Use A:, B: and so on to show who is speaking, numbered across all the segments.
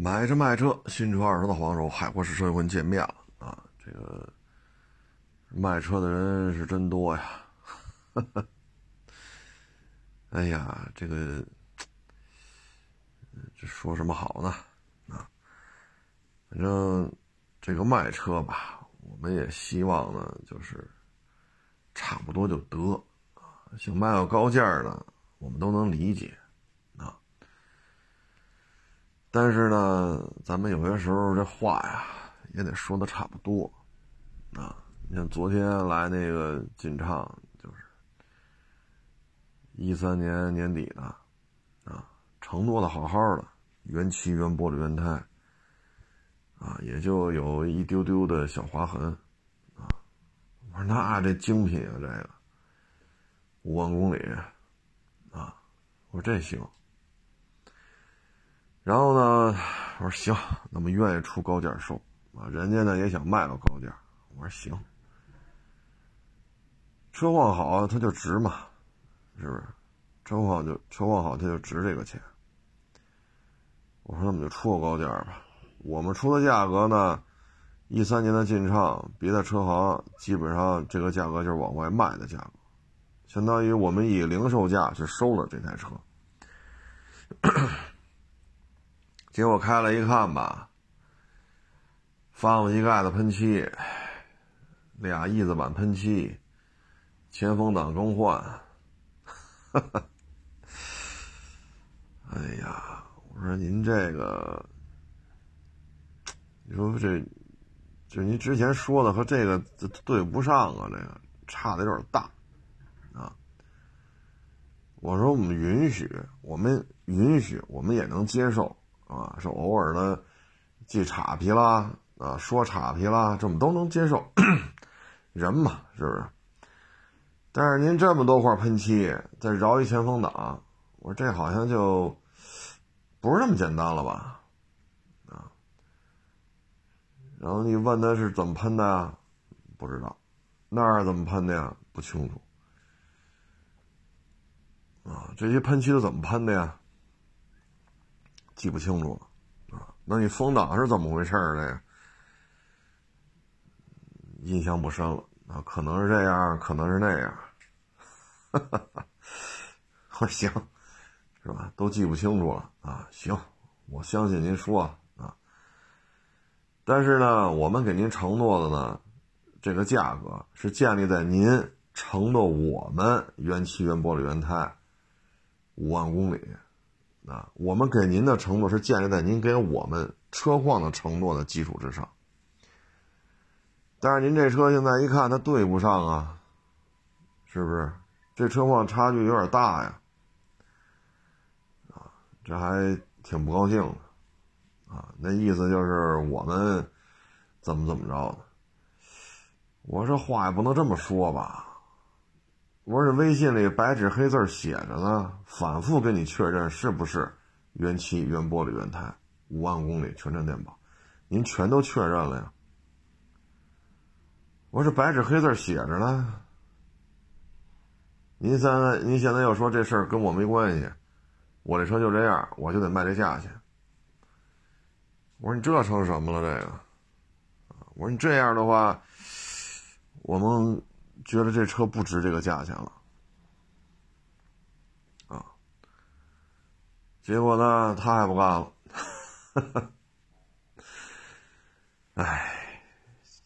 A: 买车卖车，新车二手的黄手，海阔试车又跟见面了啊！这个卖车的人是真多呀，哎呀，这个这说什么好呢？啊，反正这个卖车吧，我们也希望呢，就是差不多就得啊，想卖个高价的，我们都能理解。但是呢，咱们有些时候这话呀，也得说的差不多，啊，你像昨天来那个进畅，就是一三年年底的，啊，承诺的好好的，原漆、原玻璃、原胎，啊，也就有一丢丢的小划痕，啊，我说那这精品啊，这个五万公里，啊，我说这行。然后呢，我说行，那么愿意出高价收啊？人家呢也想卖个高价，我说行。车况好，它就值嘛，是不是？车况就车况好，它就值这个钱。我说那么就出个高价吧。我们出的价格呢，一三年的进畅，别的车行基本上这个价格就是往外卖的价格，相当于我们以零售价去收了这台车。结果开了一看吧，发动机盖子喷漆，俩翼子板喷漆，前风挡更换。哈 哈哎呀，我说您这个，你说这，就您之前说的和这个对不上啊，这个差的有点大啊。我说我们允许，我们允许，我们也能接受。啊，是偶尔的记岔皮啦，啊，说岔皮啦，这么都能接受，人嘛，是不是？但是您这么多块喷漆，再饶一前风挡，我说这好像就不是那么简单了吧？啊，然后你问他是怎么喷的呀？不知道，那儿怎么喷的呀？不清楚。啊，这些喷漆都怎么喷的呀？记不清楚了，啊，那你风挡是怎么回事呢？印象不深了，啊，可能是这样，可能是那样，哈哈哈。我行，是吧？都记不清楚了啊。行，我相信您说啊。但是呢，我们给您承诺的呢，这个价格是建立在您承诺我们原漆、原玻璃、原胎五万公里。啊，我们给您的承诺是建立在您给我们车况的承诺的基础之上。但是您这车现在一看，它对不上啊，是不是？这车况差距有点大呀，啊，这还挺不高兴的，啊，那意思就是我们怎么怎么着的。我说话也不能这么说吧。我说这微信里白纸黑字写着呢，反复跟你确认是不是原漆、原玻璃、原胎，五万公里全程电保，您全都确认了呀？我说白纸黑字写着呢，您现在您现在又说这事儿跟我没关系，我这车就这样，我就得卖这价钱。我说你这成什么了？这个，我说你这样的话，我们。觉得这车不值这个价钱了，啊！结果呢，他还不干了。哎，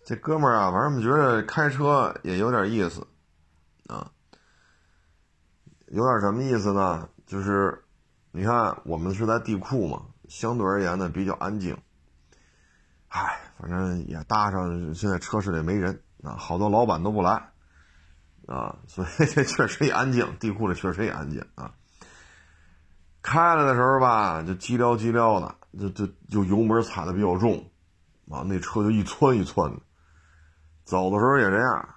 A: 这哥们儿啊，反正我们觉得开车也有点意思，啊，有点什么意思呢？就是你看，我们是在地库嘛，相对而言呢比较安静。唉，反正也搭上，现在车市里没人啊，好多老板都不来。啊，所以这确实也安静，地库里确实也安静啊。开了的时候吧，就叽撩叽撩的，就就就油门踩的比较重，啊，那车就一窜一窜的。走的时候也这样。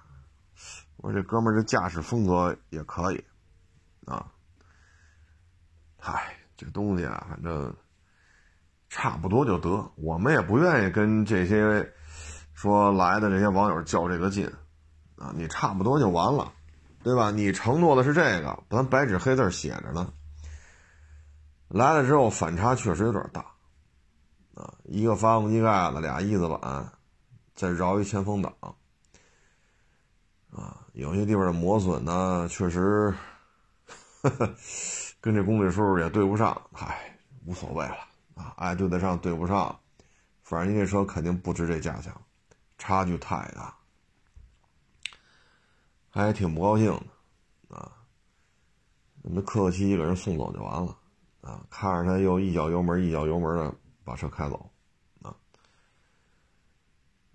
A: 我这哥们这驾驶风格也可以，啊。嗨，这东西啊，反正差不多就得。我们也不愿意跟这些说来的这些网友较这个劲。啊，你差不多就完了，对吧？你承诺的是这个，咱白纸黑字写着呢。来了之后反差确实有点大，啊，一个发动机盖子，俩翼子板，再绕一前风挡，啊，有些地方的磨损呢，确实 跟这公里数也对不上，嗨，无所谓了啊，爱对得上对不上，反正你这车肯定不值这价钱，差距太大，还挺不高兴的啊，那客客气气给人送走就完了啊，看着他又一脚油门一脚油门的。把车开走，啊，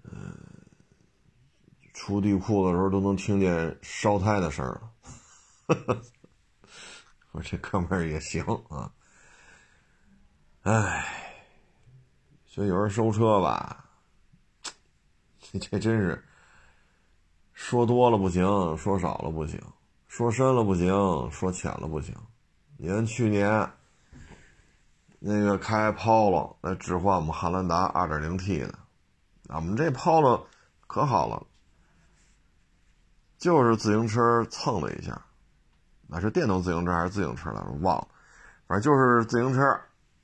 A: 嗯，出地库的时候都能听见烧胎的声儿了。我这哥们儿也行啊，哎，所以有人收车吧，这 这真是说多了不行，说少了不行，说深了不行，说浅了不行。你看去年。那个开 Polo 来置换我们汉兰达 2.0T 的，我们这 Polo 可好了，就是自行车蹭了一下，那是电动自行车还是自行车来着？忘了，反正就是自行车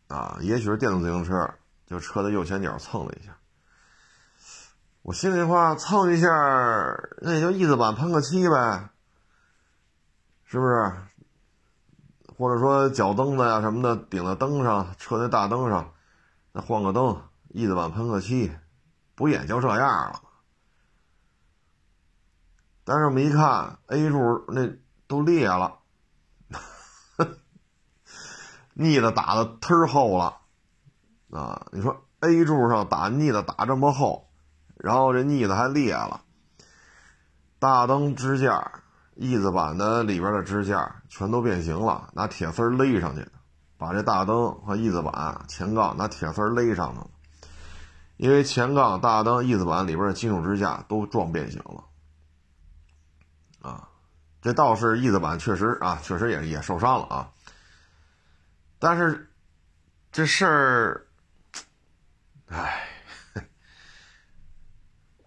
A: 啊，也许是电动自行车，就车的右前角蹭了一下。我心里话，蹭一下那也就翼子板喷个漆呗，是不是？或者说脚蹬子呀什么的顶在灯上，车那大灯上，那换个灯，翼子板喷个漆，不也就这样了？但是我们一看，A 柱那都裂了，腻子打的忒厚了啊！你说 A 柱上打腻子打这么厚，然后这腻子还裂了，大灯支架。翼子板的里边的支架全都变形了，拿铁丝勒上去，把这大灯和翼子板前杠拿铁丝勒上的。因为前杠、大灯、翼子板里边的金属支架都撞变形了。啊，这倒是翼子板确实啊，确实也也受伤了啊。但是这事儿，唉。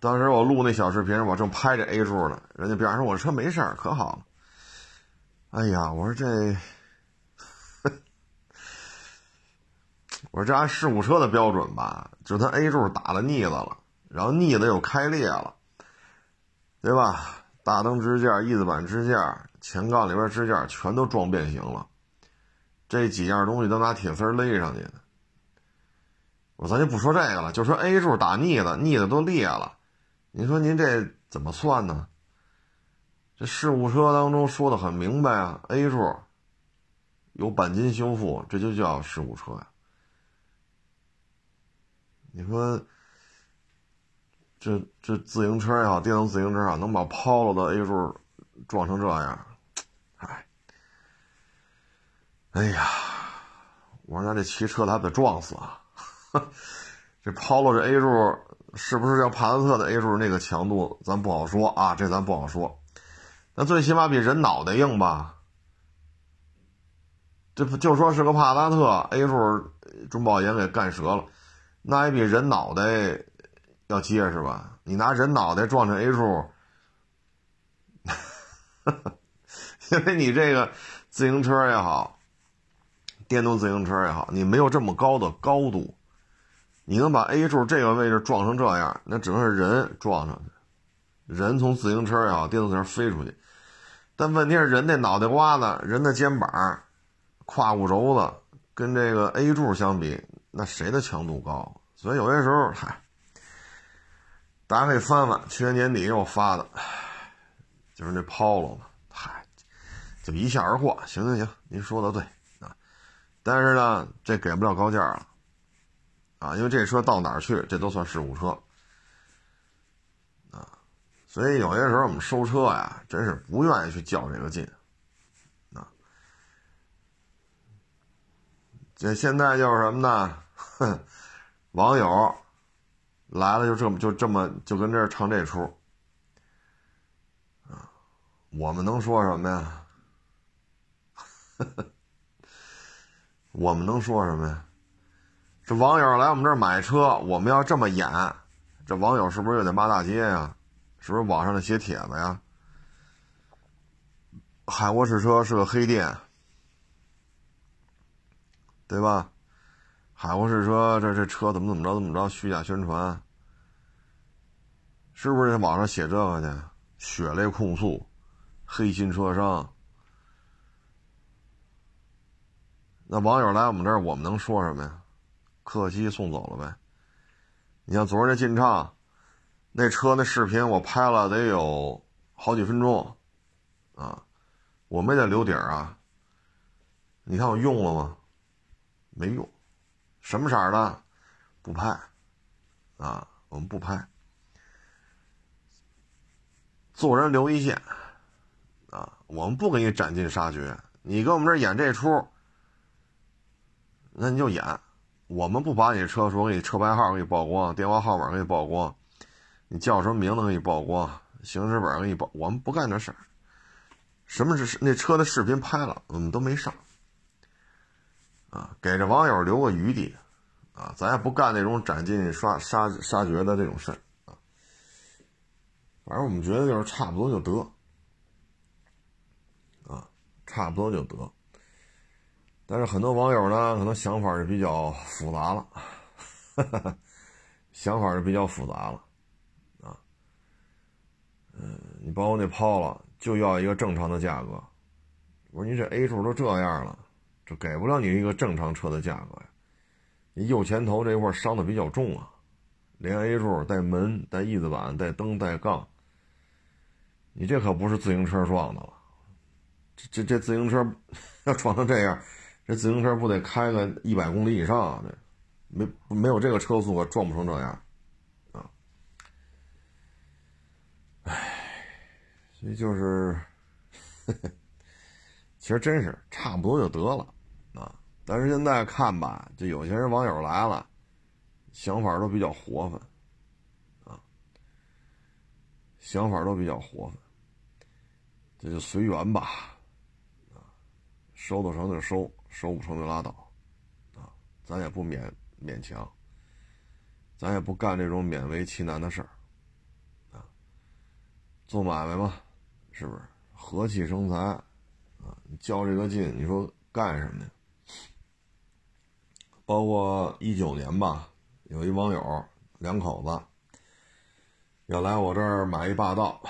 A: 当时我录那小视频，我正拍着 A 柱呢，人家边上说我车没事儿，可好了。哎呀，我说这，我说这按事故车的标准吧，就他 A 柱打了腻子了，然后腻子又开裂了，对吧？大灯支架、翼子板支架、前杠里边支架全都撞变形了，这几样东西都拿铁丝勒上去的。我咱就不说这个了，就说 A 柱打腻子，腻子都裂了。您说您这怎么算呢？这事故车当中说的很明白啊，A 柱有钣金修复，这就叫事故车呀。你说这这自行车也好，电动自行车也好，能把抛了的 A 柱撞成这样，哎，哎呀，我说那这骑车的还得撞死啊！这抛了这 A 柱。是不是像帕萨特的 A 柱那个强度，咱不好说啊，这咱不好说。那最起码比人脑袋硬吧？这不就说是个帕萨特 A 柱中保研给干折了，那也比人脑袋要结实吧？你拿人脑袋撞成 A 柱，因为你这个自行车也好，电动自行车也好，你没有这么高的高度。你能把 A 柱这个位置撞成这样，那只能是人撞上去，人从自行车也好，电动车飞出去。但问题是，人那脑袋瓜子、人的肩膀、胯骨轴子跟这个 A 柱相比，那谁的强度高？所以有些时候，嗨，大家可以翻翻去年年底给我发的，就是那 Polo 嘛，嗨，就一笑而过。行行行，您说的对啊，但是呢，这给不了高价了。啊，因为这车到哪儿去，这都算事故车，啊，所以有些时候我们收车呀，真是不愿意去较这个劲，啊，这现在就是什么呢？哼，网友来了就这么就这么就跟这儿唱这出，啊，我们能说什么呀？我们能说什么呀？这网友来我们这儿买车，我们要这么演，这网友是不是又得骂大街呀？是不是网上的写帖子呀？海沃士车是个黑店，对吧？海沃士车这这车怎么怎么着怎么着，虚假宣传，是不是在？网上写这个去，血泪控诉，黑心车商。那网友来我们这儿，我们能说什么呀？客机送走了呗。你像昨儿那进畅，那车那视频我拍了得有好几分钟，啊，我没得留底儿啊。你看我用了吗？没用。什么色儿的？不拍，啊，我们不拍。做人留一线，啊，我们不给你斩尽杀绝。你跟我们这演这出。那你就演，我们不把你车说给你车牌号给你曝光，电话号码给你曝光，你叫什么名字给你曝光，行驶本给你曝，我们不干这事儿。什么是那车的视频拍了，我们都没上。啊，给这网友留个余地，啊，咱也不干那种斩尽杀杀杀绝的这种事儿啊。反正我们觉得就是差不多就得，啊，差不多就得。但是很多网友呢，可能想法是比较复杂了，想法是比较复杂了，啊，嗯，你把我那抛了，就要一个正常的价格。我说你这 A 柱都这样了，这给不了你一个正常车的价格呀。你右前头这一块伤的比较重啊，连 A 柱带门带翼子板带灯带杠，你这可不是自行车撞的了，这这这自行车 要撞成这样。这自行车不得开个一百公里以上的，没没有这个车速，我撞不成这样，啊，唉，所以就是，其实真是差不多就得了啊。但是现在看吧，就有些人网友来了，想法都比较活泛，啊，想法都比较活泛，这就随缘吧，啊，收得成就收。收不成就拉倒，啊，咱也不勉勉强，咱也不干这种勉为其难的事儿，啊，做买卖嘛，是不是和气生财，啊，你较这个劲，你说干什么呢？包括一九年吧，有一网友两口子要来我这儿买一霸道，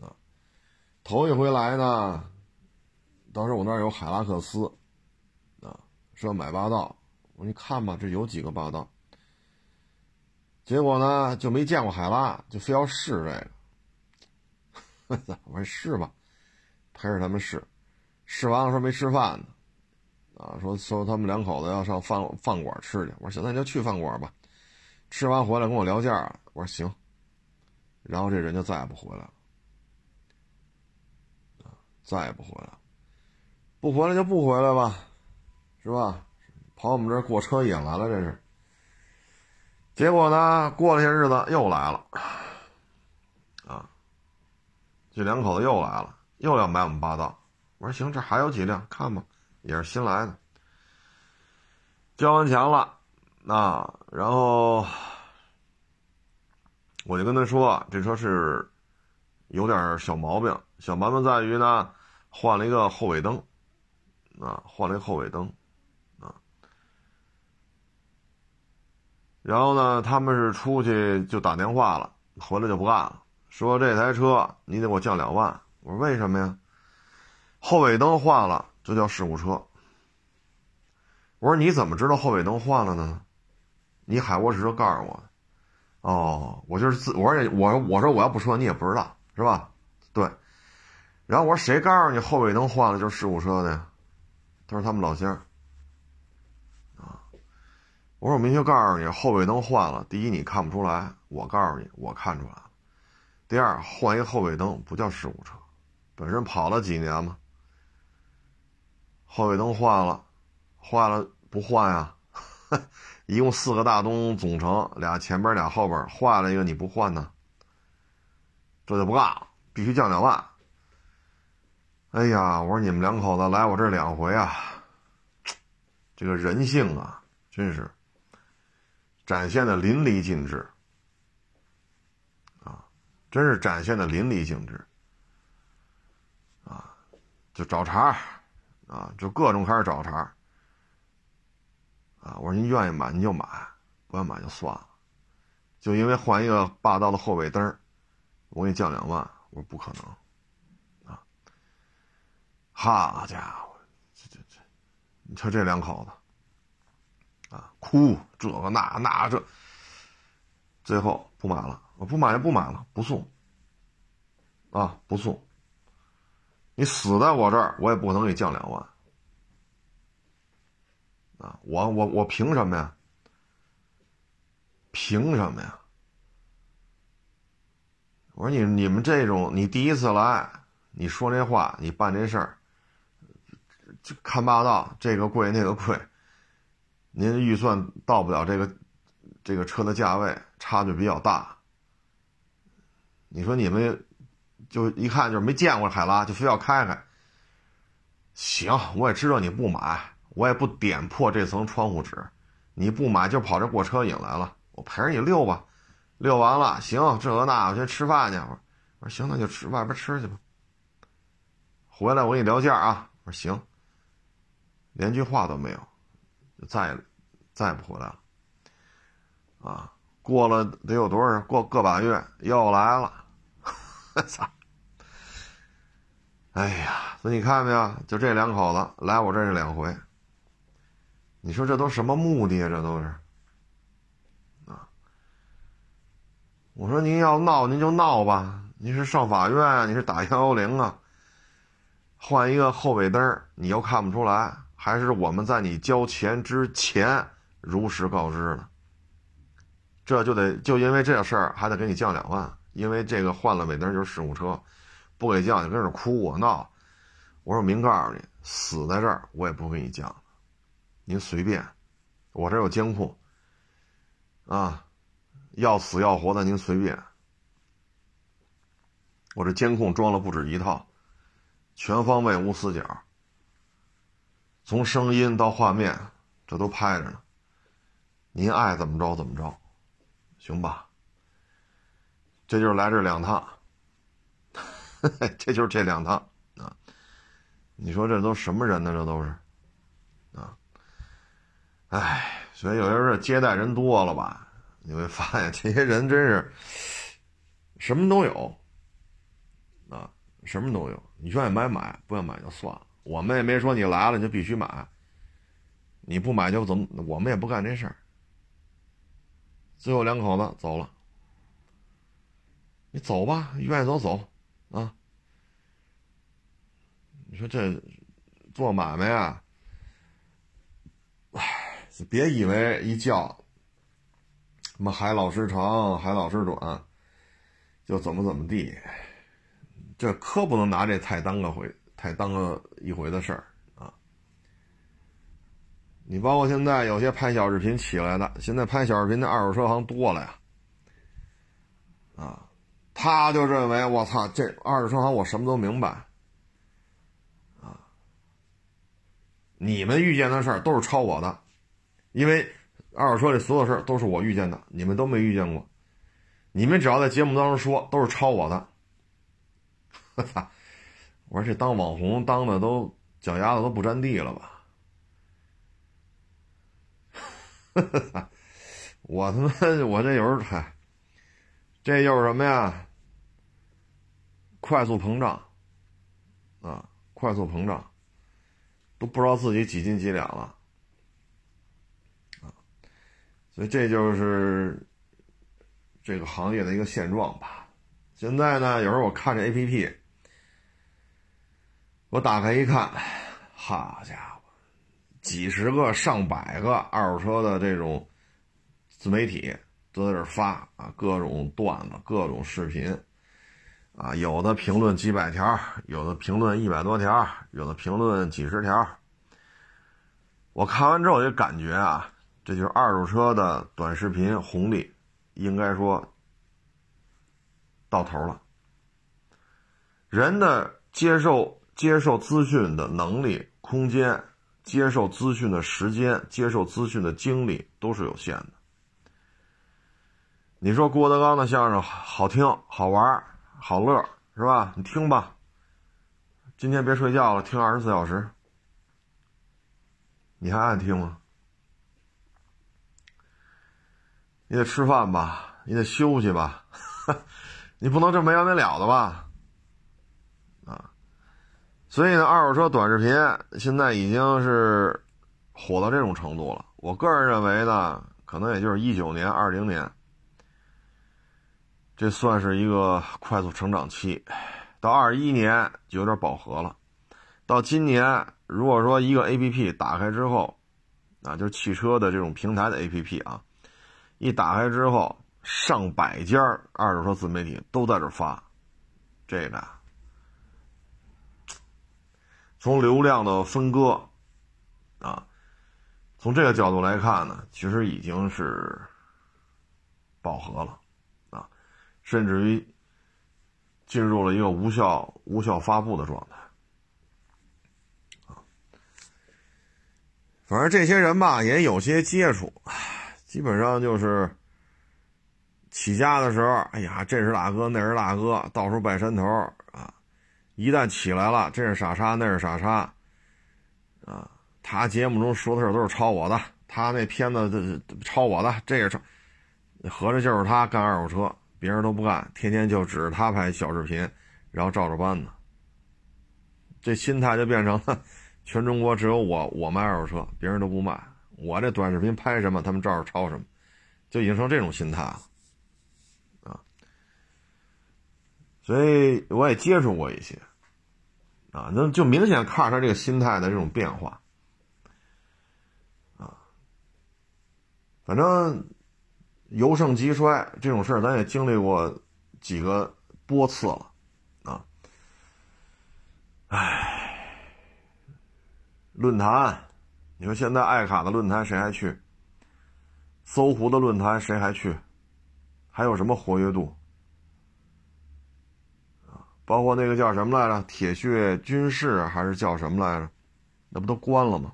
A: 啊，头一回来呢。当时我那儿有海拉克斯，啊，说买霸道，我说你看吧，这有几个霸道。结果呢，就没见过海拉，就非要试这个。我说试吧，陪着他们试，试完了说没吃饭呢，啊，说说他们两口子要上饭饭馆吃去。我说行，那就去饭馆吧。吃完回来跟我聊价，我说行。然后这人就再也不回来了，再也不回来了。不回来就不回来吧，是吧？跑我们这儿过车瘾来了，这是。结果呢，过了些日子又来了，啊，这两口子又来了，又要买我们霸道。我说行，这还有几辆，看吧，也是新来的。交完钱了，那然后我就跟他说，这车是有点小毛病，小毛病在于呢，换了一个后尾灯。啊，换了一后尾灯，啊，然后呢，他们是出去就打电话了，回来就不干了，说这台车你得给我降两万。我说为什么呀？后尾灯换了这叫事故车。我说你怎么知道后尾灯换了呢？你海沃士车告诉我。哦，我就是自我说我我说我要不说你也不知道是吧？对。然后我说谁告诉你后尾灯换了就是事故车的呀？他说他们老乡啊，我说我明确告诉你，后尾灯换了。第一，你看不出来；我告诉你，我看出来了。第二，换一个后尾灯不叫事故车，本身跑了几年嘛。后尾灯换了，换了不换呀？一共四个大灯总成，俩前边俩后边，换了一个你不换呢？这就不干了，必须降两万。哎呀，我说你们两口子来我这两回啊，这个人性啊，真是展现的淋漓尽致。啊，真是展现的淋漓尽致。啊，就找茬啊，就各种开始找茬啊，我说您愿意买您就买，不愿买就算了。就因为换一个霸道的后尾灯我给你降两万，我说不可能，好家伙，这这这，你瞧这两口子，啊，哭这个那那这，最后不买了，我不买就不买了，不送，啊，不送。你死在我这儿，我也不可能给你降两万，啊，我我我凭什么呀？凭什么呀？我说你你们这种，你第一次来，你说这话，你办这事儿，看霸道，这个贵那个贵，您预算到不了这个这个车的价位，差距比较大。你说你们。就一看就是没见过海拉，就非要开开。行，我也知道你不买，我也不点破这层窗户纸。你不买就跑这过车瘾来了，我陪着你溜吧。溜完了，行，这个那，我先吃饭去。我说行，那就吃外边吃去吧。回来我跟你聊价啊。我说行，连句话都没有，就再再不回来了。啊，过了得有多少过个把月，又来了。操！哎呀，所以你看没有？就这两口子来我这儿两回。你说这都什么目的啊？这都是啊！我说您要闹您就闹吧，您是上法院啊，你是打幺幺零啊？换一个后尾灯你又看不出来，还是我们在你交钱之前如实告知的？这就得就因为这事儿还得给你降两万，因为这个换了尾灯就是事故车。不给降，你跟这哭我闹，我说明告诉你，死在这儿我也不给你降，您随便，我这有监控，啊，要死要活的您随便，我这监控装了不止一套，全方位无死角，从声音到画面这都拍着呢，您爱怎么着怎么着，行吧？这就是来这两趟。这就是这两趟啊！你说这都什么人呢？这都是啊！哎，所以有些时候接待人多了吧，你会发现这些人真是什么都有啊，什么都有。你愿意买买，不愿意买就算了。我们也没说你来了你就必须买，你不买就怎么？我们也不干这事儿。最后两口子走了，你走吧，愿意走走。啊！你说这做买卖啊，唉，别以为一叫什么海老师长，海老师短，就怎么怎么地，这可不能拿这太当个回，太当个一回的事儿啊！你包括现在有些拍小视频起来的，现在拍小视频的二手车行多了呀，啊！他就认为我操，这二手车行我什么都明白，啊！你们遇见的事儿都是抄我的，因为二手车里所有事儿都是我遇见的，你们都没遇见过。你们只要在节目当中说，都是抄我的。我操！我说这当网红当的都脚丫子都不沾地了吧？我他妈我这有时候，这又是什么呀？快速膨胀，啊，快速膨胀，都不知道自己几斤几两了，所以这就是这个行业的一个现状吧。现在呢，有时候我看这 APP，我打开一看，好家伙，几十个、上百个二手车的这种自媒体都在这发啊，各种段子、各种视频。啊，有的评论几百条，有的评论一百多条，有的评论几十条。我看完之后就感觉啊，这就是二手车的短视频红利，应该说到头了。人的接受接受资讯的能力、空间、接受资讯的时间、接受资讯的精力都是有限的。你说郭德纲的相声好听、好玩？好乐是吧？你听吧，今天别睡觉了，听二十四小时。你还爱听吗？你得吃饭吧，你得休息吧，你不能这没完没了的吧？所以呢，二手车短视频现在已经是火到这种程度了。我个人认为呢，可能也就是一九年、二零年，这算是一个快速成长期，到二一年就有点饱和了。到今年，如果说一个 A P P 打开之后，啊，就是汽车的这种平台的 A P P 啊，一打开之后，上百家二手车自媒体都在这发，这个从流量的分割，啊，从这个角度来看呢，其实已经是饱和了，啊，甚至于进入了一个无效无效发布的状态。反正这些人吧，也有些接触，基本上就是起家的时候，哎呀，这是大哥，那是大哥，到处拜山头。一旦起来了，这是傻叉，那是傻叉，啊，他节目中说的事都是抄我的，他那片子这抄我的，这也抄，合着就是他干二手车，别人都不干，天天就指着他拍小视频，然后照着搬呢。这心态就变成了。全中国只有我，我卖二手车，别人都不卖。我这短视频拍什么，他们照着抄什么，就已经成这种心态了，啊。所以我也接触过一些，啊，那就明显看着他这个心态的这种变化，啊。反正由盛及衰这种事儿，咱也经历过几个波次了，啊，唉。论坛，你说现在爱卡的论坛谁还去？搜狐的论坛谁还去？还有什么活跃度？包括那个叫什么来着？铁血军事还是叫什么来着？那不都关了吗？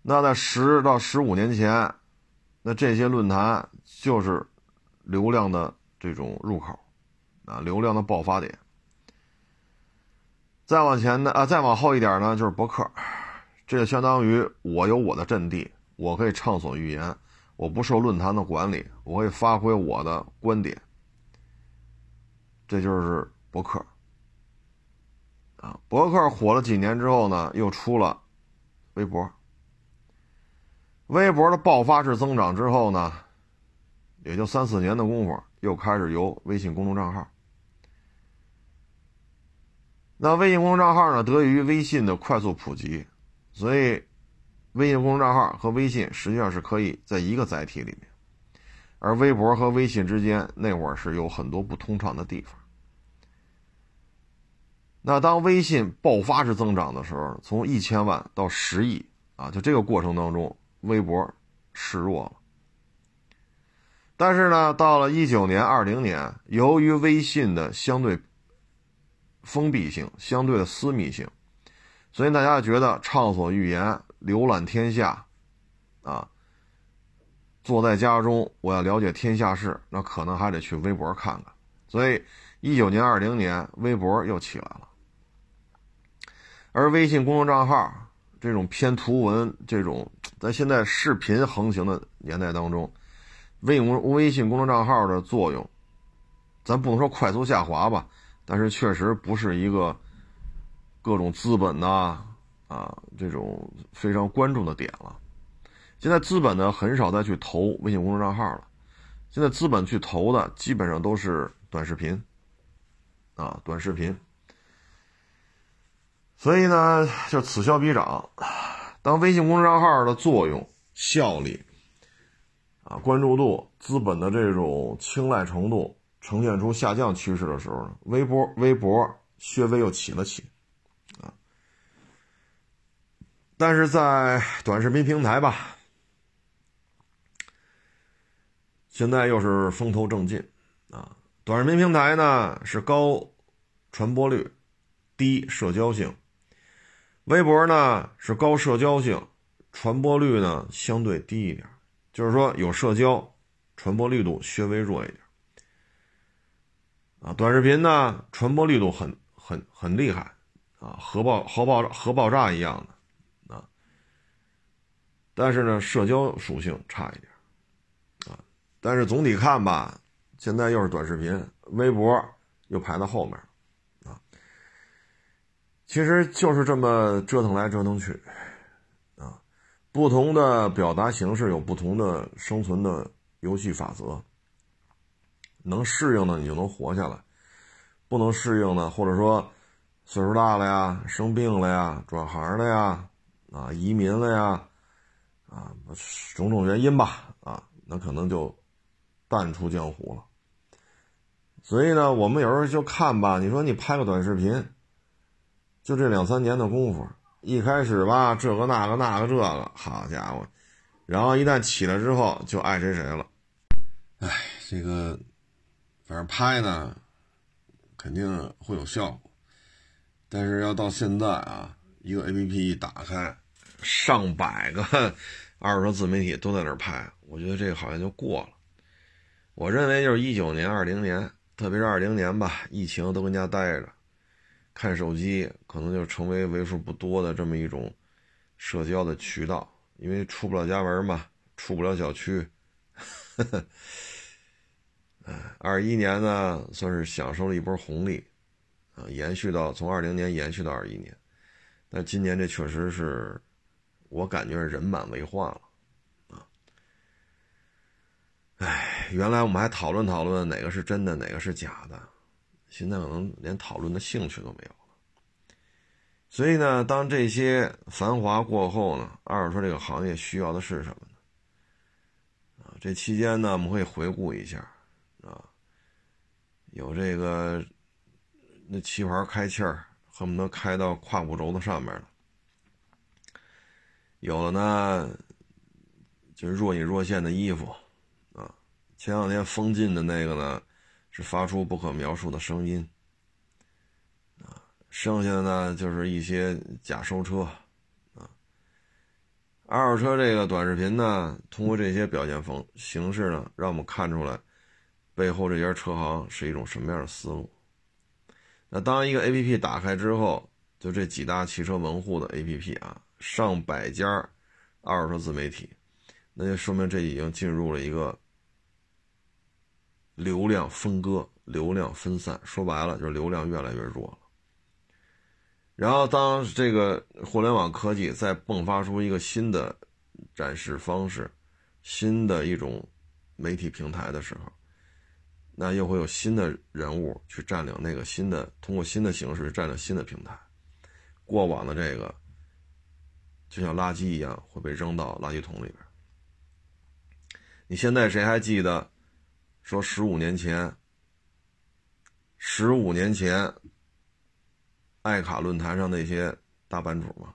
A: 那在十到十五年前，那这些论坛就是流量的这种入口，啊，流量的爆发点。再往前呢，啊，再往后一点呢，就是博客，这就相当于我有我的阵地，我可以畅所欲言，我不受论坛的管理，我可以发挥我的观点，这就是博客。啊，博客火了几年之后呢，又出了微博，微博的爆发式增长之后呢，也就三四年的功夫，又开始由微信公众账号。那微信公众账号呢？得益于微信的快速普及，所以微信公众账号和微信实际上是可以在一个载体里面，而微博和微信之间那会儿是有很多不通畅的地方。那当微信爆发式增长的时候，从一千万到十亿啊，就这个过程当中，微博示弱了。但是呢，到了一九年、二零年，由于微信的相对。封闭性相对的私密性，所以大家觉得畅所欲言、浏览天下，啊，坐在家中我要了解天下事，那可能还得去微博看看。所以，一九年、二零年，微博又起来了，而微信公众账号这种偏图文、这种在现在视频横行的年代当中，微公微信公众账号的作用，咱不能说快速下滑吧。但是确实不是一个各种资本呐啊这种非常关注的点了。现在资本呢很少再去投微信公众账号了，现在资本去投的基本上都是短视频啊短视频。所以呢就此消彼长，当微信公众账号的作用效力啊关注度资本的这种青睐程度。呈现出下降趋势的时候，微博微博略微又起了起，啊，但是在短视频平台吧，现在又是风头正劲，啊，短视频平台呢是高传播率、低社交性，微博呢是高社交性，传播率呢相对低一点，就是说有社交，传播力度略微弱一点。啊，短视频呢，传播力度很很很厉害，啊，核爆核爆核爆炸一样的，啊，但是呢，社交属性差一点啊。但是总体看吧，现在又是短视频，微博又排到后面。其实就是这么折腾来折腾去啊，不同的表达形式有不同的生存的游戏法则。能适应的你就能活下来，不能适应的或者说岁数大了呀、生病了呀、转行了呀、啊移民了呀。啊，种种原因吧，啊，那可能就淡出江湖了。所以呢，我们有时候就看吧。你说你拍个短视频，就这两三年的功夫，一开始吧，这个那个那个这个，好家伙，然后一旦起来之后，就爱谁谁了。哎，这个反正拍呢，肯定会有效果，但是要到现在啊，一个 A P P 一打开。上百个二手车自媒体都在那拍，我觉得这个好像就过了。我认为就是一九年、二零年，特别是二零年吧，疫情都跟家待着，看手机可能就成为为数不多的这么一种社交的渠道，因为出不了家门嘛，出不了小区。二一年呢，算是享受了一波红利，啊，延续到从二零年延续到二一年，但今年这确实是。我感觉人满为患了，啊，哎，原来我们还讨论讨论哪个是真的，哪个是假的，现在可能连讨论的兴趣都没有了。所以呢，当这些繁华过后呢，二手车这个行业需要的是什么呢？啊，这期间呢，我们会回顾一下，啊，有这个那气盘开气儿，恨不得开到胯骨轴子上面了。有了呢，就是若隐若现的衣服，啊，前两天封禁的那个呢，是发出不可描述的声音，啊，剩下的呢就是一些假收车，啊，二手车这个短视频呢，通过这些表现方形式呢，让我们看出来背后这家车行是一种什么样的思路。那当一个 A P P 打开之后，就这几大汽车门户的 A P P 啊。上百家二手车自媒体，那就说明这已经进入了一个流量分割、流量分散，说白了就是流量越来越弱了。然后，当这个互联网科技再迸发出一个新的展示方式、新的一种媒体平台的时候，那又会有新的人物去占领那个新的，通过新的形式占领新的平台。过往的这个。就像垃圾一样会被扔到垃圾桶里边。你现在谁还记得说十五年前、十五年前爱卡论坛上那些大版主吗？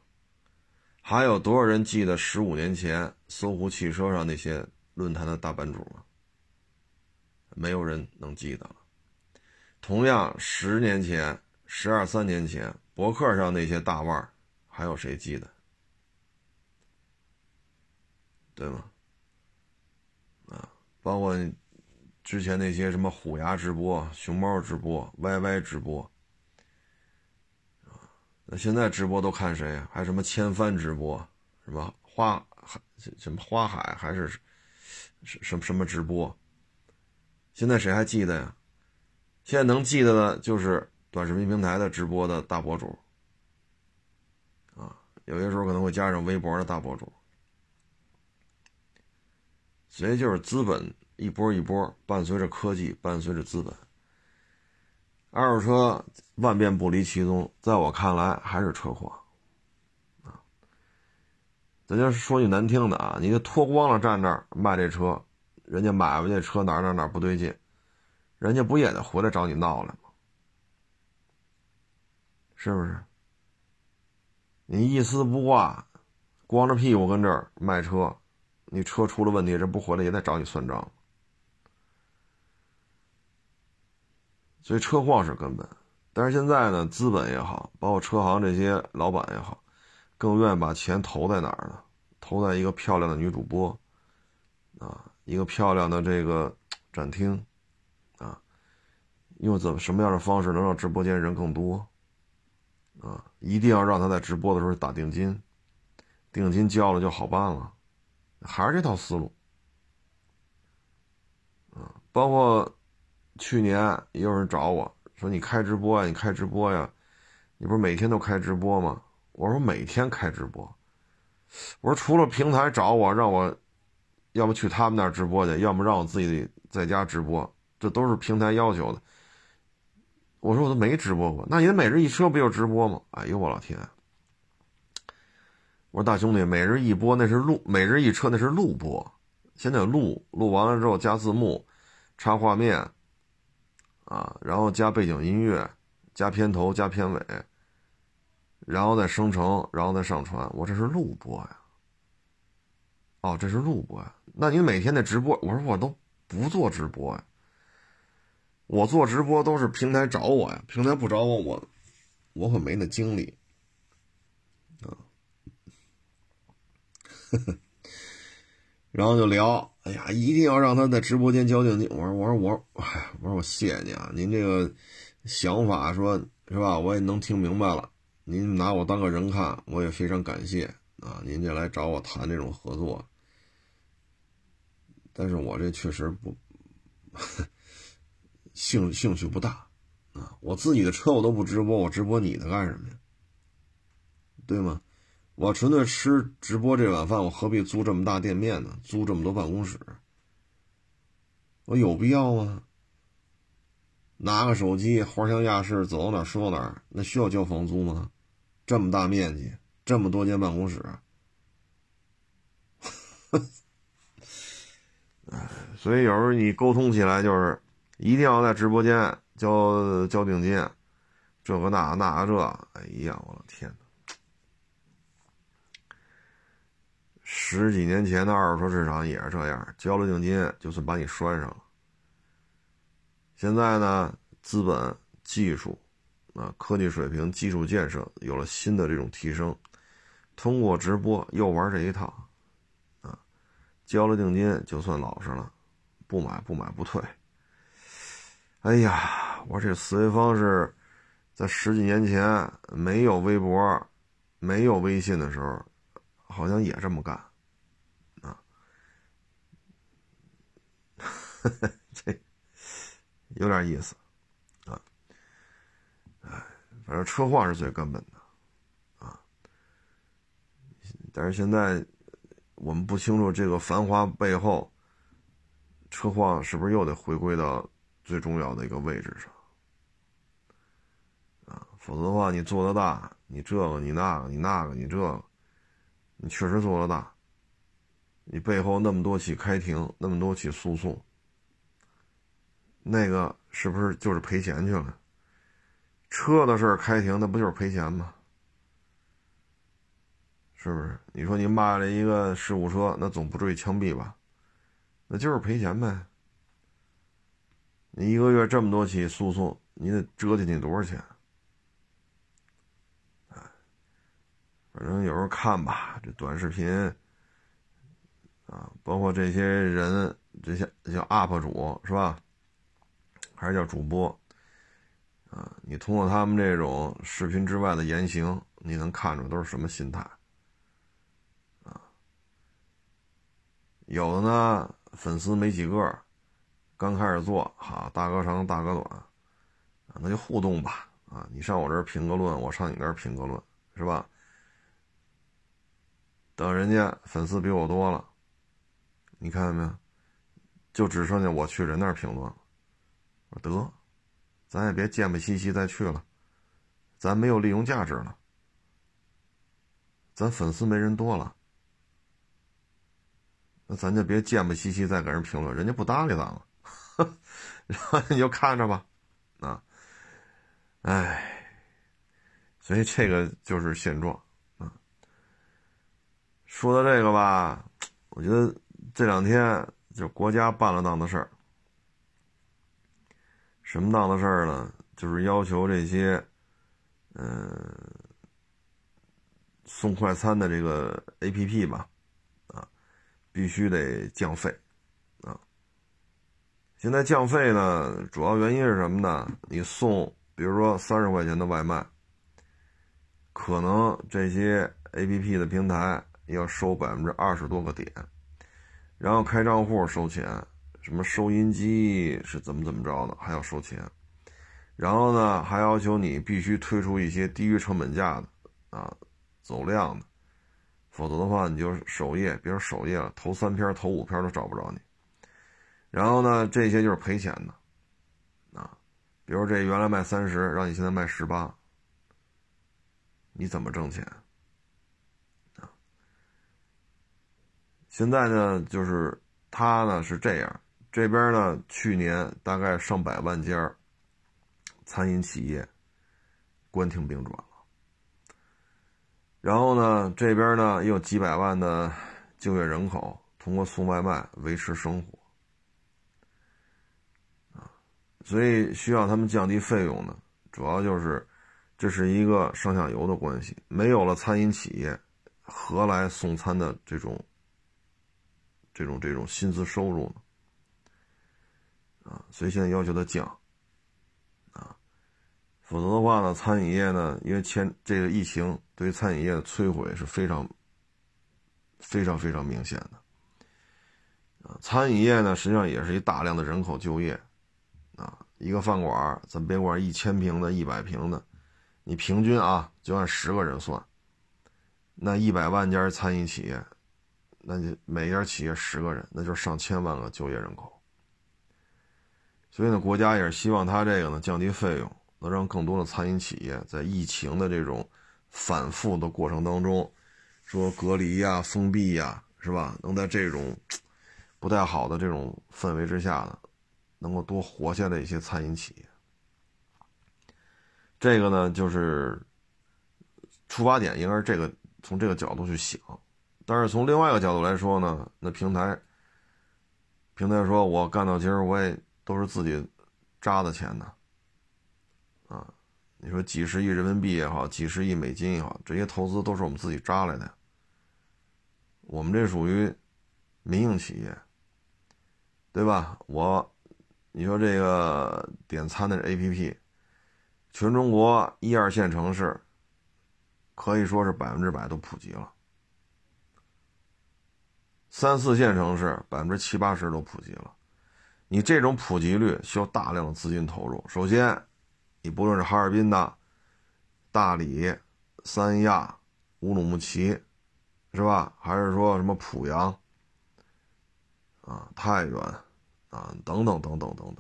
A: 还有多少人记得十五年前搜狐汽车上那些论坛的大版主吗？没有人能记得了。同样，十年前、十二三年前博客上那些大腕还有谁记得？对吗？啊，包括之前那些什么虎牙直播、熊猫直播、YY 直播，那现在直播都看谁？还什么千帆直播，什么花什么花海还是什什什么直播？现在谁还记得呀？现在能记得的就是短视频平台的直播的大博主，啊，有些时候可能会加上微博的大博主。所以就是资本一波一波，伴随着科技，伴随着资本。二手车万变不离其宗，在我看来还是车祸啊。咱就说句难听的啊，你就脱光了站那儿卖这车，人家买回去车哪哪哪不对劲，人家不也得回来找你闹来吗？是不是？你一丝不挂，光着屁股跟这儿卖车。你车出了问题，人不回来也得找你算账。所以车况是根本，但是现在呢，资本也好，包括车行这些老板也好，更愿意把钱投在哪儿呢？投在一个漂亮的女主播，啊，一个漂亮的这个展厅，啊，用怎么什么样的方式能让直播间人更多？啊，一定要让他在直播的时候打定金，定金交了就好办了。还是这套思路。啊，包括去年也有人找我说：“你开直播呀，你开直播呀，你不是每天都开直播吗？”我说：“每天开直播。”我说：“除了平台找我让我，要么去他们那儿直播去，要么让我自己在家直播，这都是平台要求的。”我说：“我都没直播过，那你的每日一车不就直播吗？”哎呦我老天！我说：“大兄弟，每日一播那是录，每日一车那是录播。”现在录录完了之后加字幕，插画面，啊，然后加背景音乐，加片头加片尾，然后再生成，然后再上传。我这是录播呀。哦，这是录播呀。那你每天的直播，我说我都不做直播呀。我做直播都是平台找我呀，平台不找我，我我可没那精力。啊，呵呵。然后就聊，哎呀，一定要让他在直播间交定金。我说，我说，我，哎，我说我谢谢您啊，您这个想法说是吧，我也能听明白了。您拿我当个人看，我也非常感谢啊。您这来找我谈这种合作，但是我这确实不兴兴趣不大啊。我自己的车我都不直播，我直播你的干什么呀？对吗？我纯粹吃直播这碗饭，我何必租这么大店面呢？租这么多办公室，我有必要吗？拿个手机，花香亚市，走到哪说到哪，那需要交房租吗？这么大面积，这么多间办公室，哎，所以有时候你沟通起来就是一定要在直播间交交定金，这个那那个这，哎呀，我的天哪！十几年前的二手车市场也是这样，交了定金就算把你拴上了。现在呢，资本、技术、啊科技水平、技术建设有了新的这种提升，通过直播又玩这一套，啊，交了定金就算老实了，不买不买不退。哎呀，我这思维方式，在十几年前没有微博、没有微信的时候。好像也这么干，啊，这有点意思，啊，哎，反正车况是最根本的，啊，但是现在我们不清楚这个繁华背后，车况是不是又得回归到最重要的一个位置上，啊，否则的话，你做的大，你这个你那个你那个你这个。你确实做得大，你背后那么多起开庭，那么多起诉讼，那个是不是就是赔钱去了？车的事儿开庭，那不就是赔钱吗？是不是？你说你卖了一个事故车，那总不至于枪毙吧？那就是赔钱呗。你一个月这么多起诉讼，你得折腾你多少钱？反正有时候看吧，这短视频啊，包括这些人，这些叫 UP 主是吧？还是叫主播啊？你通过他们这种视频之外的言行，你能看出都是什么心态啊？有的呢，粉丝没几个，刚开始做，好大哥长大哥短，那就互动吧啊！你上我这儿评个论，我上你那儿评个论，是吧？等人家粉丝比我多了，你看见没有？就只剩下我去人那儿评论了。我得，咱也别贱不稀奇再去了，咱没有利用价值了，咱粉丝没人多了，那咱就别贱不稀奇再给人评论，人家不搭理咱了，然后你就看着吧，啊，哎，所以这个就是现状。说到这个吧，我觉得这两天就国家办了档子事儿。什么档子事儿呢？就是要求这些，嗯，送快餐的这个 APP 吧，啊，必须得降费，啊。现在降费呢，主要原因是什么呢？你送，比如说三十块钱的外卖，可能这些 APP 的平台。要收百分之二十多个点，然后开账户收钱，什么收音机是怎么怎么着的，还要收钱。然后呢，还要求你必须推出一些低于成本价的啊，走量的，否则的话你就首页，别说首页了，头三篇、头五篇都找不着你。然后呢，这些就是赔钱的啊，比如这原来卖三十，让你现在卖十八，你怎么挣钱现在呢，就是他呢是这样，这边呢去年大概上百万家。餐饮企业关停并转了，然后呢，这边呢也有几百万的就业人口通过送外卖维持生活，啊，所以需要他们降低费用呢，主要就是这是一个上下游的关系，没有了餐饮企业，何来送餐的这种这种这种薪资收入呢？啊，所以现在要求他降。啊否则的话呢，餐饮业呢，因为前这个疫情对餐饮业的摧毁是非常、非常非常明显的。啊，餐饮业呢，实际上也是一大量的人口就业。啊，一个饭馆，咱别管一千平的、一百平的，你平均啊，就按十个人算，那一百万家餐饮企业，那就每家企业十个人，那就是上千万个就业人口。所以呢，国家也是希望他这个呢降低费用。能让更多的餐饮企业在疫情的这种反复的过程当中，说隔离呀、封闭呀，是吧？能在这种不太好的这种氛围之下呢，能够多活下来一些餐饮企业。这个呢，就是出发点应该是这个，从这个角度去想。但是从另外一个角度来说呢，那平台平台说，我干到今儿我也都是自己扎的钱呢。啊，你说几十亿人民币也好，几十亿美金也好，这些投资都是我们自己扎来的。我们这属于民营企业，对吧？我，你说这个点餐的 APP，全中国一二线城市可以说是百分之百都普及了，三四线城市百分之七八十都普及了。你这种普及率需要大量的资金投入，首先。你不论是哈尔滨的、大理、三亚、乌鲁木齐，是吧？还是说什么濮阳啊、太原啊等等等等等等，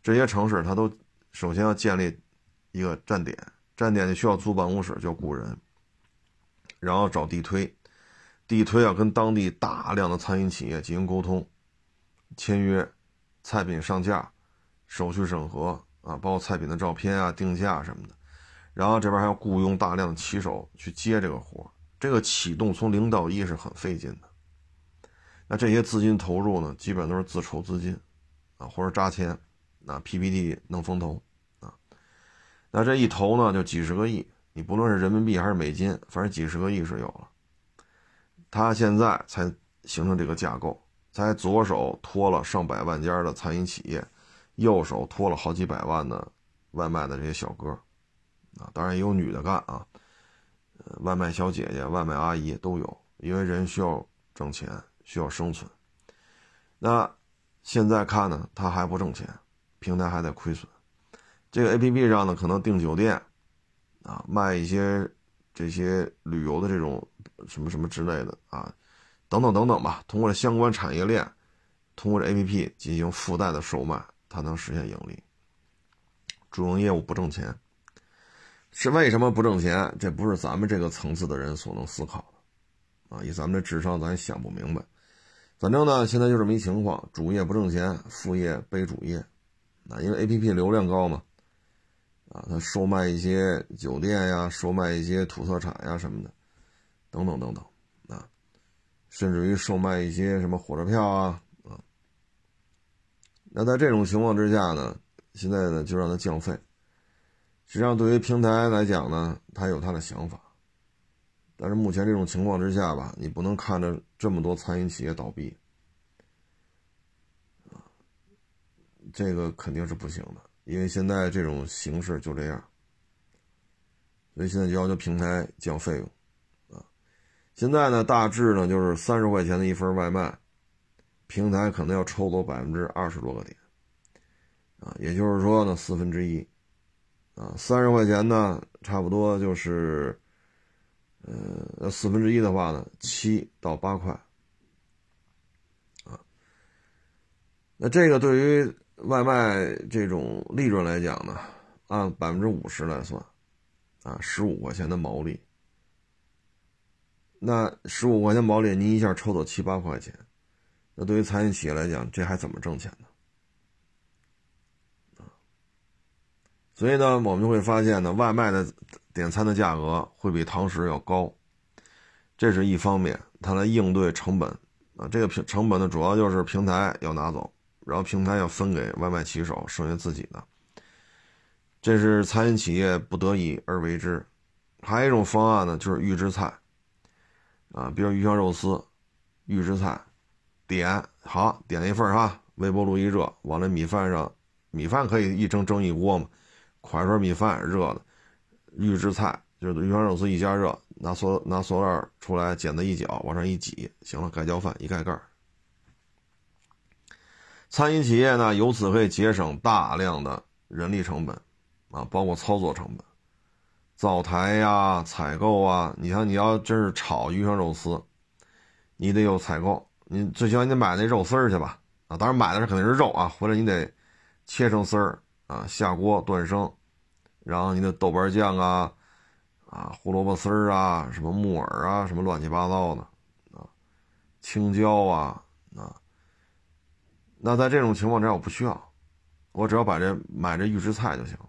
A: 这些城市它都首先要建立一个站点，站点就需要租办公室，叫雇人，然后找地推，地推要跟当地大量的餐饮企业进行沟通、签约、菜品上架、手续审核。啊，包括菜品的照片啊、定价什么的，然后这边还要雇佣大量的骑手去接这个活这个启动从零到一是很费劲的。那这些资金投入呢，基本都是自筹资金，啊，或者扎钱，啊 PPT 弄风投，啊，那这一投呢就几十个亿，你不论是人民币还是美金，反正几十个亿是有了。他现在才形成这个架构，才左手托了上百万家的餐饮企业。右手托了好几百万的外卖的这些小哥，啊，当然也有女的干啊，呃，外卖小姐姐、外卖阿姨都有，因为人需要挣钱，需要生存。那现在看呢，他还不挣钱，平台还在亏损。这个 A P P 上呢，可能订酒店，啊，卖一些这些旅游的这种什么什么之类的啊，等等等等吧。通过相关产业链，通过这 A P P 进行附带的售卖。它能实现盈利，主营业务不挣钱，是为什么不挣钱？这不是咱们这个层次的人所能思考的，啊，以咱们这智商，咱也想不明白。反正呢，现在就这么一情况，主业不挣钱，副业背主业，啊，因为 A P P 流量高嘛，啊，它售卖一些酒店呀，售卖一些土特产呀什么的，等等等等，啊，甚至于售卖一些什么火车票啊。那在这种情况之下呢，现在呢就让它降费。实际上，对于平台来讲呢，他有他的想法。但是目前这种情况之下吧，你不能看着这么多餐饮企业倒闭，这个肯定是不行的。因为现在这种形势就这样，所以现在就要求平台降费用，现在呢大致呢就是三十块钱的一份外卖。平台可能要抽走百分之二十多个点，啊，也就是说呢，四分之一，啊，三十块钱呢，差不多就是，呃，四分之一的话呢，七到八块，啊，那这个对于外卖这种利润来讲呢，按百分之五十来算，啊，十五块钱的毛利。那十五块钱毛利，您一下抽走七八块钱，那对于餐饮企业来讲，这还怎么挣钱呢？所以呢，我们就会发现呢，外卖的点餐的价格会比堂食要高，这是一方面，它来应对成本啊。这个平成本呢，主要就是平台要拿走，然后平台要分给外卖骑手，剩下自己的。这是餐饮企业不得已而为之。还有一种方案呢，就是预制菜。啊，比如鱼香肉丝、预制菜，点好点一份哈，微波炉一热，往那米饭上，米饭可以一蒸蒸一锅嘛，快水米饭热的，预制菜就是鱼香肉丝一加热，拿塑拿塑料出来，剪子一搅，往上一挤，行了，盖浇饭一盖盖餐饮企业呢，由此可以节省大量的人力成本，啊，包括操作成本。灶台呀，采购啊，你像你要真是炒鱼香肉丝，你得有采购，你最起码你买那肉丝儿去吧？啊，当然买的是肯定是肉啊，回来你得切成丝儿啊，下锅断生，然后你的豆瓣酱啊，啊，胡萝卜丝儿啊，什么木耳啊，什么乱七八糟的啊，青椒啊，啊，那在这种情况之下，我不需要，我只要把这买这预制菜就行了。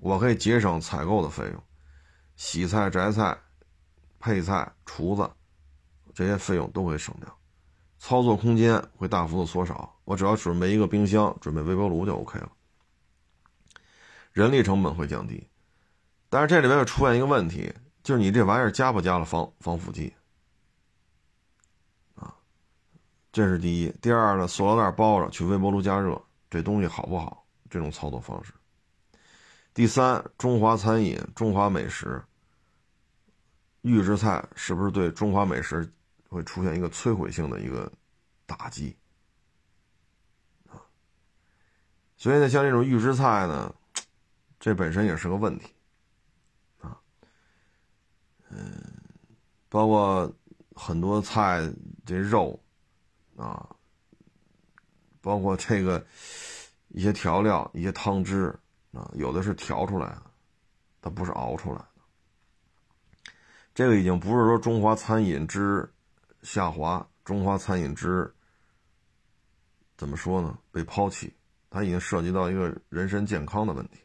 A: 我可以节省采购的费用，洗菜、摘菜、配菜、厨子这些费用都会省掉，操作空间会大幅度缩少。我只要准备一个冰箱，准备微波炉就 OK 了，人力成本会降低。但是这里面又出现一个问题，就是你这玩意儿加不加了防防腐剂啊？这是第一。第二呢，塑料袋包着去微波炉加热，这东西好不好？这种操作方式。第三，中华餐饮、中华美食、预制菜是不是对中华美食会出现一个摧毁性的一个打击？所以呢，像这种预制菜呢，这本身也是个问题啊。嗯，包括很多菜这肉啊，包括这个一些调料、一些汤汁。啊，有的是调出来的，它不是熬出来的。这个已经不是说中华餐饮之下滑，中华餐饮之怎么说呢？被抛弃，它已经涉及到一个人身健康的问题，